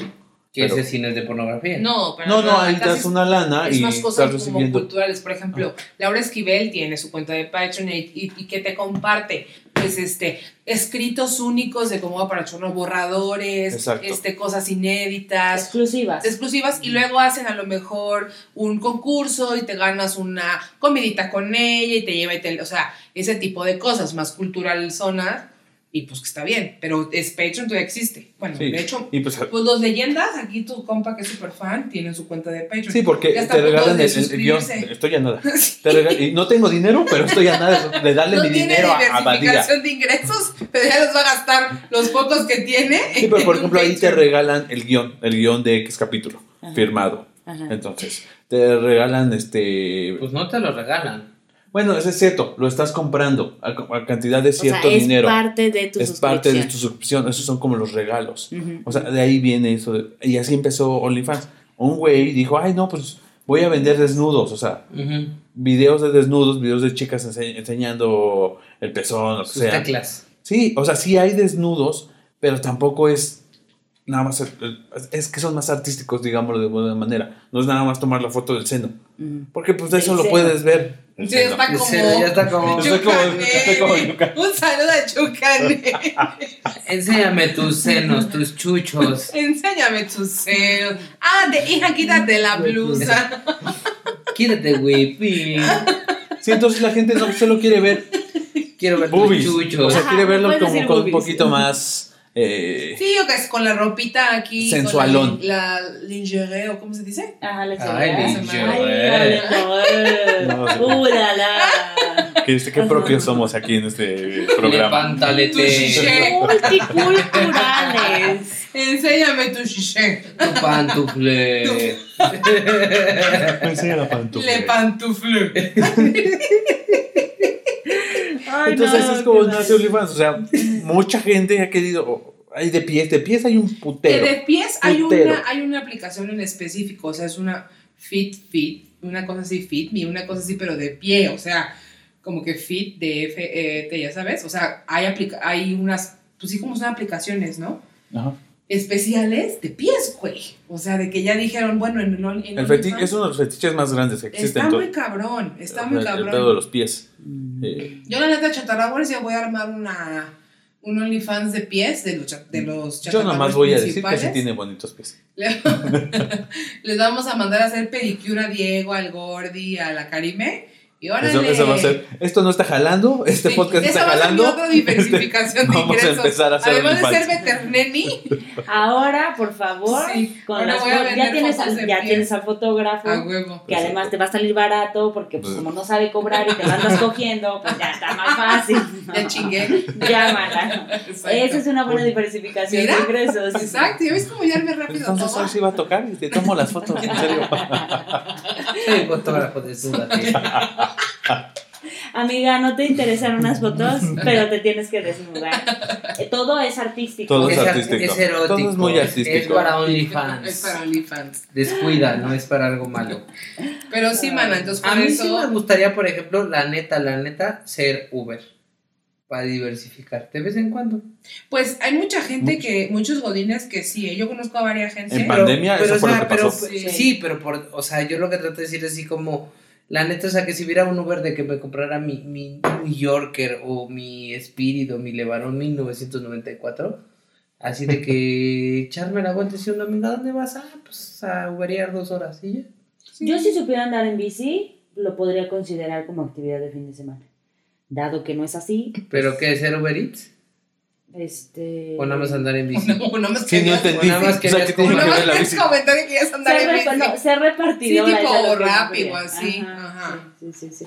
S4: Que
S1: pero-
S4: ese sí no es de pornografía.
S2: No, pero
S1: No, no, ahí das
S2: es-
S1: una lana
S2: es
S1: y
S2: más
S1: estás
S2: cosas como
S1: recibiendo.
S2: culturales. Por ejemplo, Laura Esquivel tiene su cuenta de Patreon y, y, y que te comparte, pues, este, escritos únicos de cómo va para chorro, borradores,
S1: Exacto.
S2: este, cosas inéditas,
S3: Exclusivas.
S2: exclusivas, y luego hacen a lo mejor un concurso y te ganas una comidita con ella y te lleva y te, o sea, ese tipo de cosas más cultural zonas, y pues que está bien, pero es Patreon todavía existe. Bueno,
S1: Sí,
S2: de hecho,
S1: y pues,
S2: pues los leyendas, aquí tu compa que es súper fan, tiene su cuenta de Patreon.
S1: sí, porque te regalan el, el guion.
S2: suscribirse.
S1: Estoy a nada.
S2: Sí.
S1: Te rega- y no tengo dinero, pero estoy a nada de darle
S2: no
S1: mi
S2: tiene
S1: dinero a, Badía.
S2: diversificación de ingresos, pero ya los va a gastar los pocos que tiene.
S1: Sí, pero por ejemplo ahí te regalan el guion, el guion de X capítulo,
S3: Ajá.
S1: firmado.
S3: Ajá.
S1: Entonces, te regalan este...
S4: Pues no te lo regalan.
S1: Bueno, eso es cierto, lo estás comprando a, a cantidad de
S3: O sea,
S1: cierto
S3: es
S1: dinero.
S3: parte de tu
S1: es parte de tu
S3: suscripción.
S1: suscripción, esos son como los regalos. O sea, de ahí viene eso. de- y así empezó OnlyFans. Un güey dijo, ay, no, pues voy a vender desnudos. O sea, videos de desnudos, videos de chicas ense- enseñando el pezón, o
S4: Sus
S1: sea.
S4: teclas.
S1: Sí, o sea, sí hay desnudos, pero tampoco es nada más. Es que son más artísticos, digámoslo de buena manera. No es nada más tomar la foto del seno.
S3: Ujú.
S1: Porque pues de eso lo
S3: seno.
S1: puedes ver. el
S2: Sí, está como.
S4: seno ya está como-
S1: Estoy como- Yuca.
S2: Un saludo a Chucané.
S4: Enséñame tus senos, tus chuchos.
S2: Enséñame tus senos. Ah, de, hija, quítate la blusa.
S4: Quítate, güey.
S1: Sí, entonces la gente no solo quiere ver
S4: Quiero ver
S1: boobies.
S4: tus
S1: O
S4: chuchos.
S1: sea,
S3: Ajá,
S1: quiere verlo como con un poquito más. Eh,
S2: Sí, o que es con la ropita aquí. con
S1: Sensualón.
S2: La, la lingerie, o ¿cómo se dice?
S3: Ajá, la
S4: lingerie.
S3: Ay.
S1: No sé.
S3: Uh, la,
S1: qué propios somos aquí en este programa.
S2: Chiché.
S3: Multiculturales.
S2: Enséñame tu chiché.
S4: Tu pantufle.
S1: Enseña la pantufla.
S2: Le pantufle.
S3: Ay,
S1: Entonces
S3: no,
S1: es como. OnlyFans. O sea, mucha gente ha querido. Hay de pies, de pies hay un
S2: Que
S1: putero.
S2: de pies hay
S1: Putero.
S2: una, hay una aplicación en específico, o sea, es una Fit Fit, una cosa así, Fit Me, una cosa así, pero de pie, o sea, como que Fit de F, E, T, ya sabes, o sea, hay, aplica hay unas, pues sí, como son aplicaciones, ¿no?
S1: Ajá.
S2: Especiales de pies, güey. O sea, de que ya dijeron, bueno, en, en, en
S1: El fetiche es uno de los fetiches más grandes que existen.
S2: Está muy cabrón, está
S1: el-
S2: muy
S1: El pedo de
S2: cabrón.
S1: los pies. Eh,
S2: Yo la neta, Chatarabores, ya voy a armar una, un OnlyFans de pies de los, de los
S1: yo nada más voy a decir que sí tiene bonitos pies.
S2: Le- Les vamos a mandar a hacer pedicure a Diego, al Gordi, a la Karime. Y órale.
S1: Eso, eso va a ser. Esto no está jalando. Este
S2: Sí,
S1: podcast está jalando.
S2: otra diversificación de
S1: Vamos a empezar a hacer
S2: Además de ser veterneni,
S3: Ahora, por favor,
S2: Sí,
S3: con
S2: ahora
S3: las
S2: voy a
S3: fo-
S2: vender
S3: ya tienes
S2: fotos
S3: al, ya tienes al fotógrafo.
S2: a huevo.
S3: que además te va a salir barato porque pues, como no sabe cobrar y te lo andas cogiendo, pues ya está más fácil.
S2: Ya chingué.
S3: Llámala. Esa es una buena diversificación
S2: Mira.
S3: de ingresos.
S2: Exacto, ¿ya ves cómo ya me rápido
S1: Entonces
S2: todo?
S1: sí va a tocar y te tomo las fotos, en serio.
S4: Soy fotógrafo de súdate.
S3: Amiga, no te interesan unas fotos, pero te tienes que desnudar. Eh, Todo es artístico.
S1: Todo es
S4: Es,
S1: artístico.
S4: es erótico.
S1: Todo es muy artístico.
S4: Es para
S2: Es
S4: OnlyFans.
S2: para OnlyFans.
S4: Descuida, no es para algo malo.
S2: Pero sí, mana, entonces
S4: A mí
S2: eso.
S4: sí me gustaría, por ejemplo, la neta, la neta, ser Uber. Para diversificar. De vez en cuando.
S2: Pues hay mucha gente que, muchos godines que sí, ¿eh? yo conozco a varias gente.
S1: En pandemia, eso
S4: o
S1: fue lo
S4: sea,
S1: que
S4: pero,
S1: pasó.
S4: sí.
S3: Sí.
S4: pero por, o sea, yo lo que trato de decir es así como, la neta, o sea, que si hubiera un Uber de que me comprara mi, mi New Yorker o mi Spirit o mi Levarón 1994, así de que echarme la vuelta y decir, una amiga, ¿dónde vas? Ah, pues a Uberear dos horas y ya.
S3: Yo si supiera andar en bici, lo podría considerar como actividad de fin de semana. Dado que no es así,
S4: ¿Pero qué, ser Uber Eats?
S3: Este...
S4: ¿O nada más andar en bici?
S2: No, no más
S1: Sí, no
S2: querías-
S1: entendí.
S4: nada más
S1: O sea, ¿qué tiene
S2: Nada
S1: que ver la bici?
S2: comentar que querías andar
S3: Ser,
S2: en
S3: repa-
S2: bici.
S3: no, ser repartidora.
S2: Sí, tipo
S3: es a lo que me
S2: rápido, así,
S3: Ajá,
S2: ajá.
S3: Sí, sí, sí.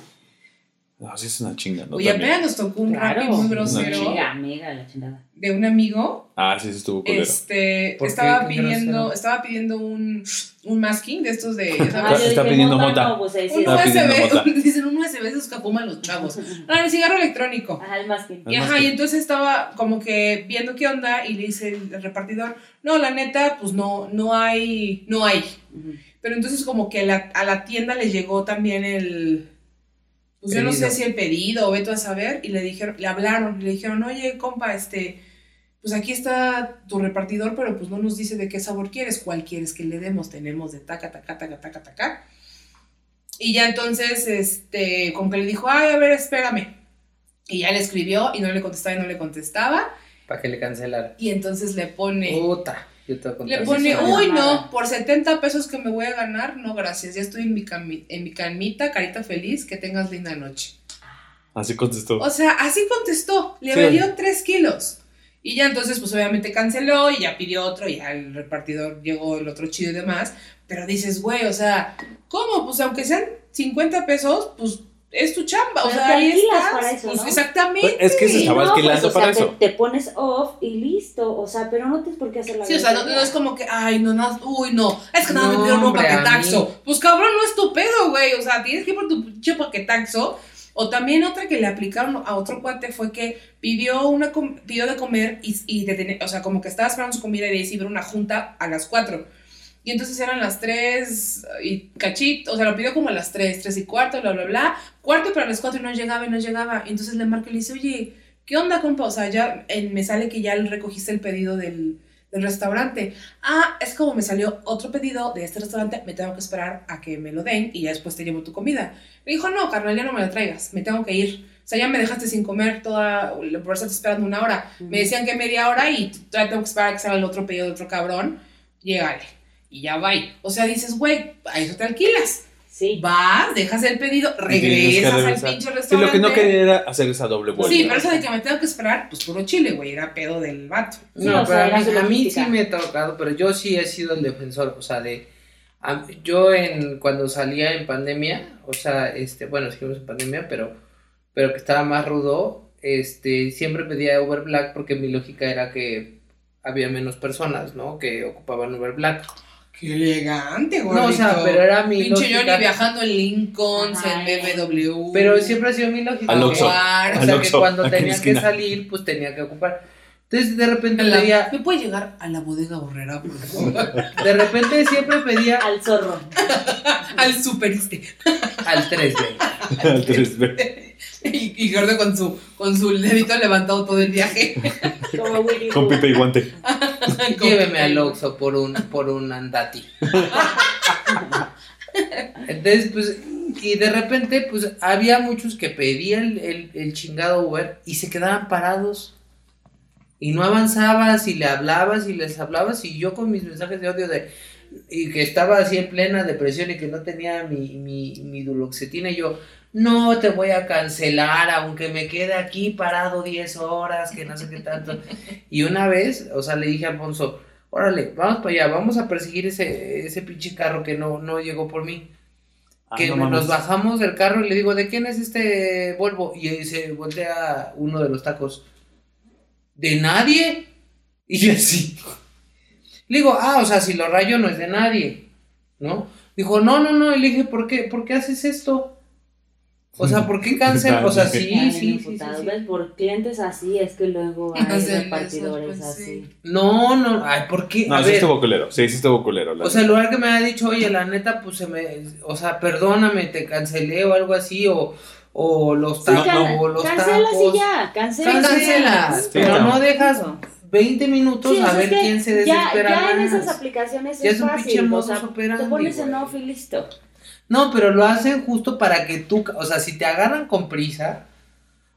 S1: No, sí es una chinga, ¿no?
S2: Oye, apenas nos tocó un
S3: Claro.
S2: rap muy
S1: Una
S2: grosero
S3: Amiga, amiga, la chingada.
S2: de un amigo.
S1: Ah, sí, sí estuvo culero.
S2: Este, estaba
S4: ¿Qué
S2: pidiendo, estaba pidiendo un, un masking de estos de,
S3: Ah,
S1: está pidiendo
S3: mota,
S1: mota.
S3: no, pues ahí sí
S2: un. USB, dicen un USB se escapó a los chavos. No, el cigarro electrónico.
S3: Ajá, el masking.
S2: Y,
S1: El
S2: ajá,
S1: masking.
S2: y entonces estaba como que viendo qué onda y le dice el repartidor, no, la neta, pues no, no hay, no hay. Pero entonces como que la- a la tienda le llegó también el, pues yo no sé si el pedido o veto a saber, y le dijeron, le hablaron, le dijeron, oye, compa, este, pues aquí está tu repartidor, pero pues no nos dice de qué sabor quieres, cuál quieres que le demos, tenemos de taca, taca, taca, taca, taca. Y ya entonces, este, como que le dijo, ay, a ver, espérame. Y ya le escribió y no le contestaba y no le contestaba.
S4: Para que le cancelara.
S2: Y entonces le pone...
S4: Puta. Yo te voy a contar
S2: Le pone, uy, no, por 70 pesos que me voy a ganar, no, gracias, ya estoy en mi, cami- en mi camita, carita feliz, que tengas linda noche.
S1: Así contestó.
S2: O sea, así contestó, le
S1: Sí.
S2: vendió 3 kilos. Y ya entonces, pues obviamente canceló y ya pidió otro, y ya el repartidor llegó el otro chido y demás. Pero dices, güey, o sea, ¿cómo? Pues aunque sean 50 pesos, pues es tu chamba. O sea,
S3: te
S2: ahí estás.
S3: para eso,
S2: Pues,
S3: ¿no?
S2: Exactamente.
S1: Pues, es que se estaba
S3: no,
S1: alquilando
S3: pues, o
S1: para
S3: sea,
S1: eso.
S3: Te, te pones off y listo. O sea, pero no tienes por qué hacer la
S2: Sí, o sea, no, es como que, ay, no, no, uy, no, es que nada,
S4: No,
S2: me pidieron un paquetaxo. Pues cabrón, no es tu pedo, güey. O sea, tienes que ir por tu pinche paquetaxo. O también otra que le aplicaron a otro cuate fue que pidió una com- pidió de comer y, y de tener- o sea, como que estaba esperando su comida y de ahí se iba a una junta a las 4. Y entonces eran las 3 y cachito, o sea, lo pidió como a las 3, 3 y cuarto, bla, bla, bla. Cuarto para las 4 y no llegaba y no llegaba. Y entonces le marca y le dice, oye, ¿qué onda, compa? O sea, ya eh, me sale que ya recogiste el pedido del, del restaurante. Ah, es como me salió otro pedido de este restaurante, me tengo que esperar a que me lo den y ya después te llevo tu comida. Me dijo, no, carnal, ya no me la traigas, me tengo que ir. O sea, ya me dejaste sin comer toda, por estar esperando una hora. Me decían que media hora y todavía tengo que esperar a que salga el otro pedido de otro cabrón. Llégale. Y ya va. O sea, dices, güey, a eso te alquilas.
S3: Sí.
S2: Vas, dejas el pedido, regresas al pinche
S1: Sí,
S2: restaurante.
S1: lo que no quería era hacer esa doble vuelta.
S2: Sí, pero eso de que me tengo que esperar, pues puro chile, güey, era pedo del vato.
S3: Sí,
S4: No,
S3: o
S4: pero
S3: sea,
S4: a mí, a mí sí me ha tocado, pero yo sí he sido el defensor, o sea, de... a- yo en cuando salía en pandemia, o sea, este, bueno, seguimos en pandemia, pero, pero que estaba más rudo, este, siempre pedía Uber Black porque mi lógica era que había menos personas, ¿no? Que ocupaban Uber Black.
S2: Qué elegante, güey.
S4: No, o sea, pero era mi
S2: Pinche
S4: lógica.
S2: Johnny viajando en Lincoln, en BMW.
S4: Pero siempre ha sido mi lógica.
S1: Al
S4: que-
S1: Oxxo.
S2: Claro.
S4: O
S1: Al
S4: sea, que cuando tenía que salir, pues tenía que ocupar. Entonces, de repente
S2: En la-
S4: pedía,
S2: ¿Me puede llegar a la bodega borrera, por favor?
S4: de repente siempre pedía
S3: Al zorro.
S2: Al superiste.
S4: al 3D.
S1: Al 3B.
S2: Y, y Gordo con su, con su dedito levantado todo el viaje.
S3: Como Winnie
S1: Con pipa y guante.
S4: Lléveme al Oxxo por un, por un andati. Entonces, pues, y de repente, pues, había muchos que pedían el, el, el chingado Uber y se quedaban parados. Y no avanzabas y le hablabas y les hablabas y yo con mis mensajes de odio de... Y que estaba así en plena depresión y que no tenía mi, mi, mi duloxetina y yo, no te voy a cancelar aunque me quede aquí parado 10 horas, que no sé qué tanto. Y una vez, o sea, le dije a Alfonso, órale, vamos para allá, vamos a perseguir ese, ese pinche carro que no, no llegó por mí.
S1: Ah,
S4: que
S1: no
S4: nos bajamos del carro y le digo, ¿de quién es este Volvo? Y se voltea uno de los tacos. ¿De nadie? Y yo así. Le digo, ah, o sea, si lo rayo no es de nadie, ¿no? Dijo, no, no, no. Y le dije, ¿por qué, ¿por qué haces esto? O sea, ¿por qué cancelas? O sea, sí, sí, sí, sí.
S3: ¿Ves? Por clientes así es que luego hay repartidores
S2: eso, pues,
S3: así.
S2: sí.
S4: No, no, ay, ¿por qué?
S1: No, sí estuvo culero. Sí, sí estuvo culero.
S4: O sea, en lugar que me haya dicho, oye, la neta, pues se me, o sea, perdóname, te cancelé o algo así, o, o los
S3: Sí,
S4: tacos,
S3: can-
S4: o los
S3: cancelas
S4: tacos.
S3: y ya, cancelas.
S4: Cancelas,
S1: Sí,
S4: pero
S1: claro.
S4: no dejas 20 minutos
S3: Sí,
S4: a ver
S3: es que
S4: quién se
S3: ya,
S4: desespera
S3: ya en
S4: más.
S3: esas aplicaciones
S4: Ya
S3: es,
S4: es un pinche
S3: fácil, o sea,
S4: operandi,
S3: te pones en off y listo.
S4: No, pero lo hacen justo para que tú, o sea, si te agarran con prisa,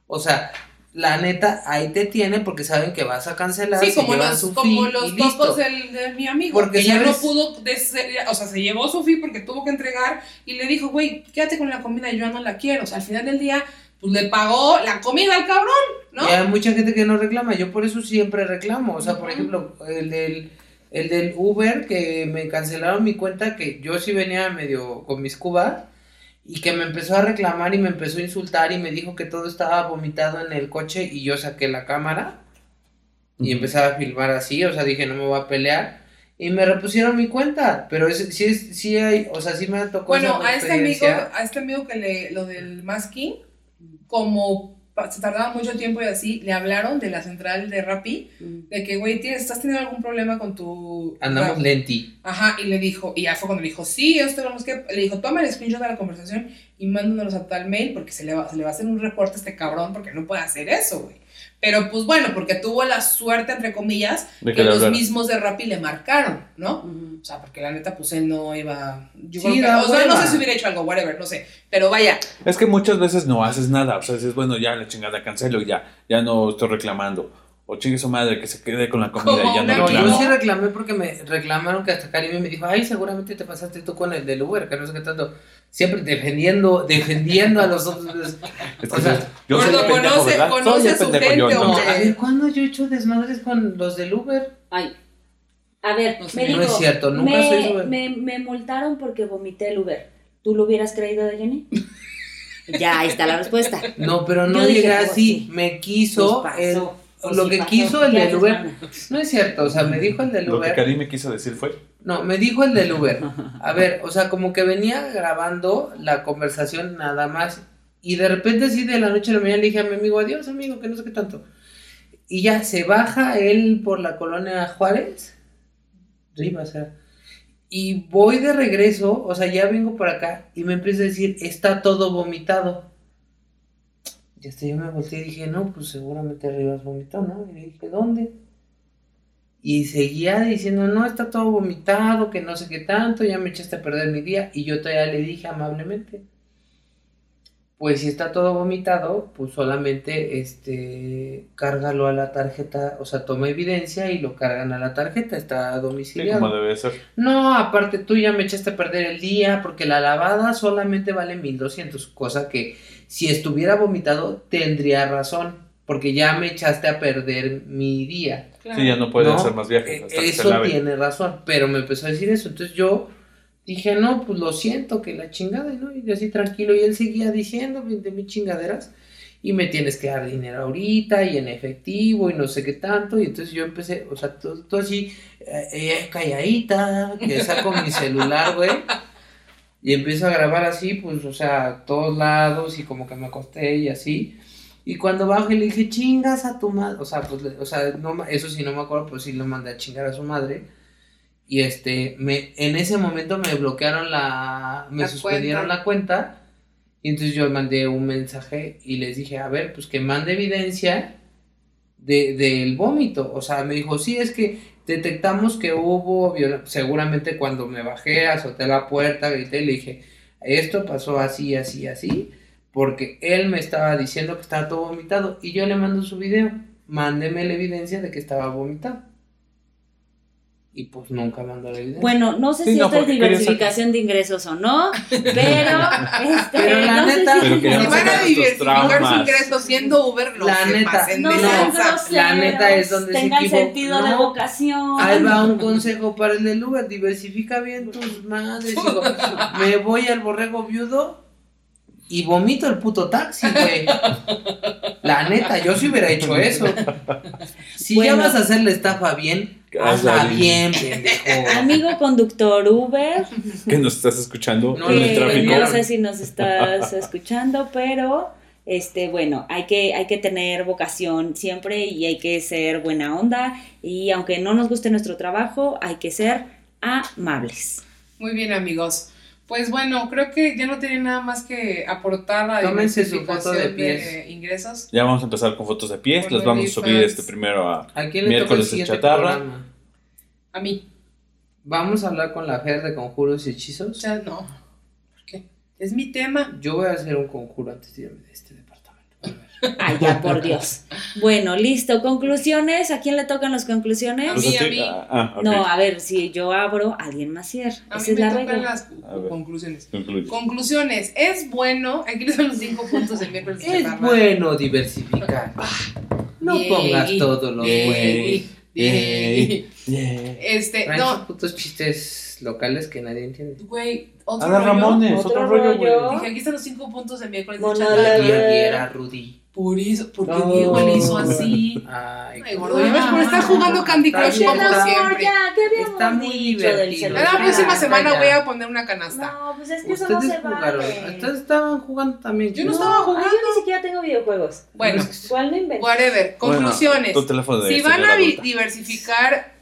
S4: o sea, la neta, ahí te tienen porque saben que vas a cancelar.
S2: Sí, como los,
S4: su
S2: como
S4: fee
S2: los tocos del, de mi amigo.
S4: Porque
S2: que ya no pudo, o sea, se llevó su fee porque tuvo que entregar y le dijo, güey, quédate con la comida, yo ya no la quiero. O sea, al final del día, pues le pagó la comida al cabrón, ¿no?
S4: Y hay mucha gente que no reclama, yo por eso siempre reclamo. O sea, por ejemplo, el del, el del Uber que me cancelaron mi cuenta, que yo sí venía medio con mis cubas, y que me empezó a reclamar y me empezó a insultar y me dijo que todo estaba vomitado en el coche y yo saqué la cámara y empecé a filmar así, o sea, dije no me voy a pelear y me repusieron mi cuenta, pero es, sí, es, sí hay, o sea, sí me tocó
S2: Bueno,
S4: esa
S2: a este amigo, a este amigo que le, lo del masking, como se tardaba mucho tiempo y así, le hablaron de la central de Rappi, de que, güey, tienes, ¿estás teniendo algún problema con tu...
S4: Andamos lenti.
S2: Ajá, y le dijo, y ya fue cuando le dijo, sí, esto vamos que, le dijo, toma el screenshot de la conversación y mándanos a tal mail porque se le, va, se le va a hacer un reporte a este cabrón porque no puede hacer eso, güey. Pero pues bueno, porque tuvo la suerte, entre comillas,
S1: De
S2: que, los mismos de Rappi le marcaron, ¿no? O sea, porque la neta, pues él no iba. Yo
S4: Sí,
S2: creo que.
S4: da
S2: O sea, no sé si hubiera hecho algo, whatever, no sé. Pero vaya,
S1: Es que muchas veces no haces nada. O sea, dices, bueno, ya la chingada cancelo, ya, ya no estoy reclamando. O chingue su madre que se quede con la comida y ya no
S4: No,
S2: reclamo.
S4: yo sí reclamé porque me reclamaron que hasta Karim me dijo, ay, seguramente te pasaste tú con el del Uber, que no sé qué tanto. Siempre defendiendo, defendiendo a los otros.
S1: Es que
S4: O sea,
S1: yo soy el pendejo,
S2: conoce-
S1: ¿verdad?
S2: conoce
S1: Soy el
S2: a su
S1: pendejo yo,
S2: gente,
S4: No,
S1: entonces.
S4: a ver, ¿cuándo yo he hecho desmadres con los del Uber?
S3: Ay. A ver,
S2: No
S3: me
S2: no
S3: dijo,
S4: es cierto, nunca
S3: me,
S4: soy Uber.
S3: me, me multaron porque vomité el Uber. ¿Tú lo hubieras creído de Jenny? ya, ahí está la respuesta.
S4: No, pero no
S3: Yo dije,
S4: llegué
S3: pues,
S4: así.
S3: sí.
S4: Me quiso.
S3: Pues pues
S4: lo que
S3: pasó.
S4: quiso el
S3: ¿Qué
S4: del Uber. No es cierto, o sea, me dijo el del
S1: Lo que
S4: Uber.
S1: Karim me quiso decir fue.
S4: No, me dijo el del Uber. A ver, o sea, como que venía grabando la conversación nada más. Y de repente, así de la noche a la mañana, le dije a mi amigo, adiós, amigo, que no sé qué tanto. Y ya se baja él por la colonia Juárez. Era. Y voy de regreso, o sea, ya vengo por acá. Y me empieza a decir, está todo vomitado. Y hasta yo me volteé y dije, no, pues seguramente Rivas vomitó, ¿no? Y le dije, ¿dónde? Y seguía diciendo, no, está todo vomitado, que no sé qué tanto, ya me echaste a perder mi día. Y yo todavía le dije amablemente, pues si está todo vomitado, pues solamente este, cárgalo a la tarjeta, o sea, toma evidencia y lo cargan a la tarjeta, está
S1: Sí,
S4: domiciliado.
S1: como debe ser.
S4: No, aparte tú ya me echaste a perder el día porque la lavada solamente vale 1200, cosa que si estuviera vomitado tendría razón, porque ya me echaste a perder mi día.
S1: Sí, ya no puede
S4: No,
S1: hacer más viajes.
S4: Eh,
S1: Hasta que se
S4: Eso
S1: lave.
S4: tiene razón, pero me empezó a decir eso, entonces yo dije, no, pues lo siento, que la chingada, ¿no? Y así tranquilo, y él seguía diciendo de mis chingaderas, y me tienes que dar dinero ahorita, y en efectivo, y no sé qué tanto, y entonces yo empecé, o sea, todo, todo así, eh, eh, calladita, que saco mi celular, güey, y empiezo a grabar así, pues, o sea, a todos lados, y como que me acosté y así, y cuando bajo y le dije, chingas a tu madre, o sea, pues, o sea, no, eso sí no me acuerdo, pues sí lo mandé a chingar a su madre. Y este, me, en ese momento me bloquearon la, me
S2: La
S4: suspendieron
S2: cuenta.
S4: la cuenta. Y entonces yo mandé un mensaje y les dije, a ver, pues que mande evidencia de, del vómito. O sea, me dijo, sí, es que detectamos que hubo, seguramente cuando me bajé, azoté la puerta, grité y le dije, esto pasó así, así, así, porque él me estaba diciendo que estaba todo vomitado y yo le mando su video, mándeme la evidencia de que estaba vomitado. Y pues nunca mandó la evidencia.
S3: Bueno, no sé
S1: Sí,
S3: si
S1: no,
S3: esto es diversificación de ingresos o no, pero, este,
S4: Pero la
S3: no sé
S4: neta-
S3: si-
S1: Pero
S2: van a diversificar su ingreso siendo Uber, no
S4: La
S2: se
S4: neta,
S2: pasen
S3: no groseros,
S4: la neta es donde se
S3: tengan
S4: equivo-
S3: sentido de
S4: no.
S3: vocación.
S4: Ahí va un consejo para el del Uber, diversifica bien tus madres. Digo, me voy al borrego viudo y vomito el puto taxi, güey. La neta, yo sí hubiera hecho eso. Si ya vas a hacer la estafa bien, hazla bien, pendejo.
S3: Amigo conductor Uber,
S1: Que nos estás escuchando
S4: No,
S1: en
S3: que
S1: el tráfico.
S3: no sé si nos estás escuchando, pero este, bueno, hay que, hay que tener vocación siempre y hay que ser buena onda y aunque no nos guste nuestro trabajo, hay que ser amables.
S2: Muy bien, amigos. Pues bueno, creo que ya no tiene nada más que aportar a
S4: Tómense su foto de pies.
S2: de ingresos.
S1: Ya vamos a empezar con fotos de pies. Los vamos a subir
S2: OnlyFans.
S1: este primero a.
S4: ¿A quién le
S1: Miércoles de
S4: siguiente
S1: chatarra.
S4: programa?
S2: A mí.
S4: Vamos a hablar con la Fer de conjuros y hechizos.
S2: Ya no. ¿Por qué? Es mi tema.
S4: Yo voy a hacer un conjuro antes de irme de este departamento.
S3: Ay, ya, por Dios. Bueno, listo. Conclusiones. ¿A quién le tocan las conclusiones?
S2: A mí, a mí.
S1: ah, ah.
S3: No, a ver, si yo abro, alguien más cierra.
S2: A
S3: Esa
S2: mí
S3: es
S2: me
S3: la
S2: tocan
S3: regla.
S2: las conclusiones.
S1: Concluye.
S2: Conclusiones. Es bueno. Aquí les son los cinco puntos del miércoles de
S4: Es
S2: chatarra.
S4: bueno diversificar. No
S2: Bien,
S4: pongas
S2: y-
S4: todos los
S2: bien,
S4: huevos.
S2: y-
S1: Yay. Yeah.
S2: Este, no,
S4: putos chistes locales que nadie entiende.
S2: güey, otro
S1: Ada
S2: rollo.
S1: Ramones,
S3: Otro
S1: otro rollo, güey.
S2: Dije, aquí están los cinco puntos de miércoles de
S4: Rudy.
S2: Por eso, porque
S3: No.
S2: Diego le hizo así.
S4: Ay,
S2: Ay, gordo, ya ves por estar jugando Candy Crush
S4: bien,
S2: como siempre.
S3: ya, ¿qué habíamos
S4: Está muy divertido.
S2: la próxima semana
S4: ya.
S2: voy a poner una canasta.
S3: No, pues es que eso no
S4: Ustedes
S3: se
S4: jugaron.
S3: vale.
S4: Ustedes estaban jugando también.
S2: Yo no estaba jugando.
S3: Yo ni siquiera tengo videojuegos.
S2: Bueno,
S3: ¿Cuál no inventé?
S2: whatever. Conclusiones.
S1: Bueno, tu teléfono de
S2: si van a diversificar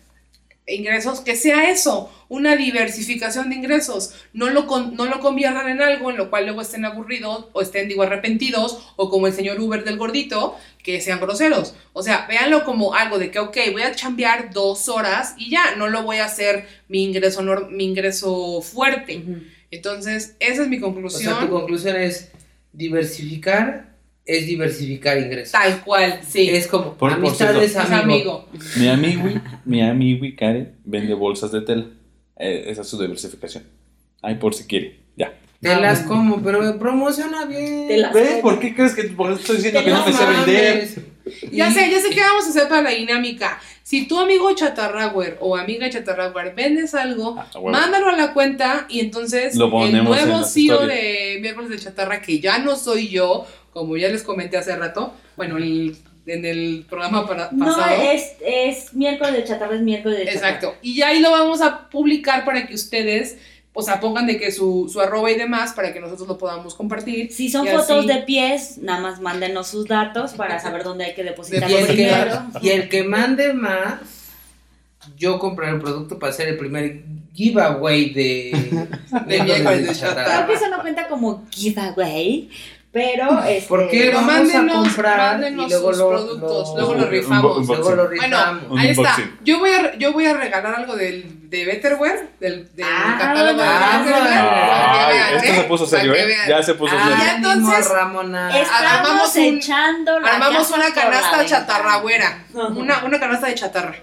S2: ingresos, que sea eso, una diversificación de ingresos. No lo, con- no lo conviertan en algo en lo cual luego estén aburridos o estén, digo, arrepentidos o como el señor Uber del gordito, que sean groseros. O sea, véanlo como algo de que, ok, voy a chambear dos horas y ya, no lo voy a hacer mi ingreso, nor- mi ingreso fuerte. Entonces, esa es mi
S4: O sea, tu
S2: conclusión.
S4: conclusión es diversificar es diversificar ingresos.
S2: Tal cual, sí.
S4: Es como
S1: Por- por
S4: amistades,
S2: Es
S4: amigo.
S2: amigo.
S1: Mi amigui, mi amigui Karen vende bolsas de tela. Eh, esa es su diversificación. Ay, por si quiere. Ya.
S4: Te las como, pero promociona bien.
S3: Te las-
S1: ¿Ves? ¿Por qué crees que por eso estoy diciendo
S3: Te
S1: que no me sé
S4: mames.
S1: vender?
S2: Ya sé, ya sé qué vamos a hacer para la dinámica. Si tu amigo chatarraguer o amiga chatarraguer vendes algo,
S1: Ah, huevo.
S2: mándalo a la cuenta y entonces
S1: Lo
S2: el
S1: ponemos en
S2: nuevo
S1: las
S2: CEO
S1: historias.
S2: de miércoles de chatarra, que ya no soy yo, como ya les comenté hace rato, bueno, el- en el programa para,
S3: No,
S2: pasado.
S3: es, es miércoles de chatarra, es miércoles de chatarra.
S2: Exacto. Y ya ahí lo vamos a publicar para que ustedes, o sea, pongan de que su, su arroba y demás para que nosotros lo podamos compartir.
S3: Si son
S2: Y
S3: fotos
S2: así-
S3: de pies, nada más mándenos sus datos para saber dónde hay que depositar
S4: el, que,
S3: primero.
S4: y el que mande más, yo compraré el producto para hacer el primer giveaway de,
S2: De miércoles de
S3: Creo que eso no cuenta como giveaway, pero este,
S4: ¿Por qué vamos
S2: mándenos-
S4: a comprar
S2: mándenos
S4: y luego
S2: sus
S4: lo,
S2: productos,
S4: lo-
S2: luego lo rifamos.
S4: luego lo
S2: Bueno,
S4: rifamos.
S1: Un
S2: ahí está. Yo voy a, yo voy a regalar algo del, de Betterware, del, del
S3: Ah,
S2: catálogo
S4: ah,
S2: de Betterware. vean,
S1: esto
S2: ¿eh?
S1: se puso serio, ¿eh? Ya se puso
S4: Ah,
S1: serio.
S2: ya entonces-
S4: ánimo, Ramona.
S3: estamos
S2: armamos un-
S3: echando
S2: Armamos una canasta chatarragüera. Una, una canasta de chatarra.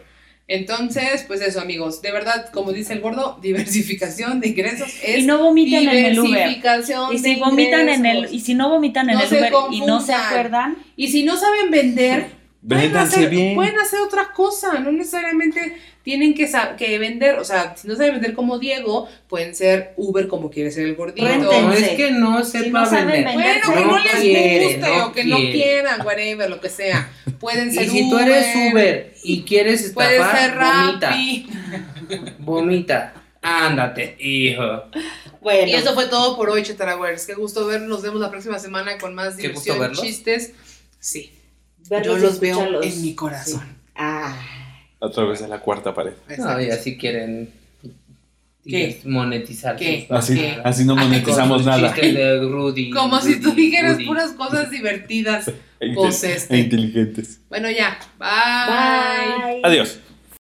S2: Entonces, pues eso, amigos. De verdad, como dice el gordo, diversificación de ingresos es
S3: Y no vomiten en el Uber.
S2: diversificación
S3: Y si
S2: de
S3: vomitan en el
S2: ingresos.
S3: y si no vomitan en
S2: No
S3: el Uber y no se acuerdan,
S2: Y si no saben vender, pueden hacer,
S1: bien.
S2: pueden hacer otra cosa, no necesariamente tienen que, sa- que vender, o sea, si no saben vender como Diego, pueden ser Uber como quiere ser el gordito.
S3: Réntense.
S4: No es que no
S3: Si
S4: sepa
S3: no saben
S4: vender.
S3: vender,
S2: Bueno, que no, les
S4: quiere,
S2: guste
S4: no
S2: o que no quieran, whatever, lo que sea. Pueden ser
S4: Y si tú eres Uber y quieres
S2: puede
S4: estafar,
S2: ser
S4: vomita. Vomita. Ándate, hijo.
S3: bueno,
S2: Y eso fue todo por hoy, Chetarawares. Qué gusto verlos. Nos vemos la próxima semana con más diversión, chistes. Sí,
S3: verlos
S2: yo los veo en mi corazón.
S3: Sí. Ah,
S1: A través de la cuarta pared.
S4: No, y así quieren
S2: ¿Qué?
S4: monetizar.
S2: ¿Qué?
S4: sus-
S1: Así,
S2: ¿Qué?
S1: así no
S2: Ay,
S1: monetizamos nada.
S4: de Rudy.
S2: Como si tú
S4: Rudy,
S2: dijeras
S4: Rudy.
S2: puras cosas divertidas.
S1: E
S2: este.
S1: e inteligentes.
S2: Bueno, ya. Bye.
S3: bye.
S1: Adiós.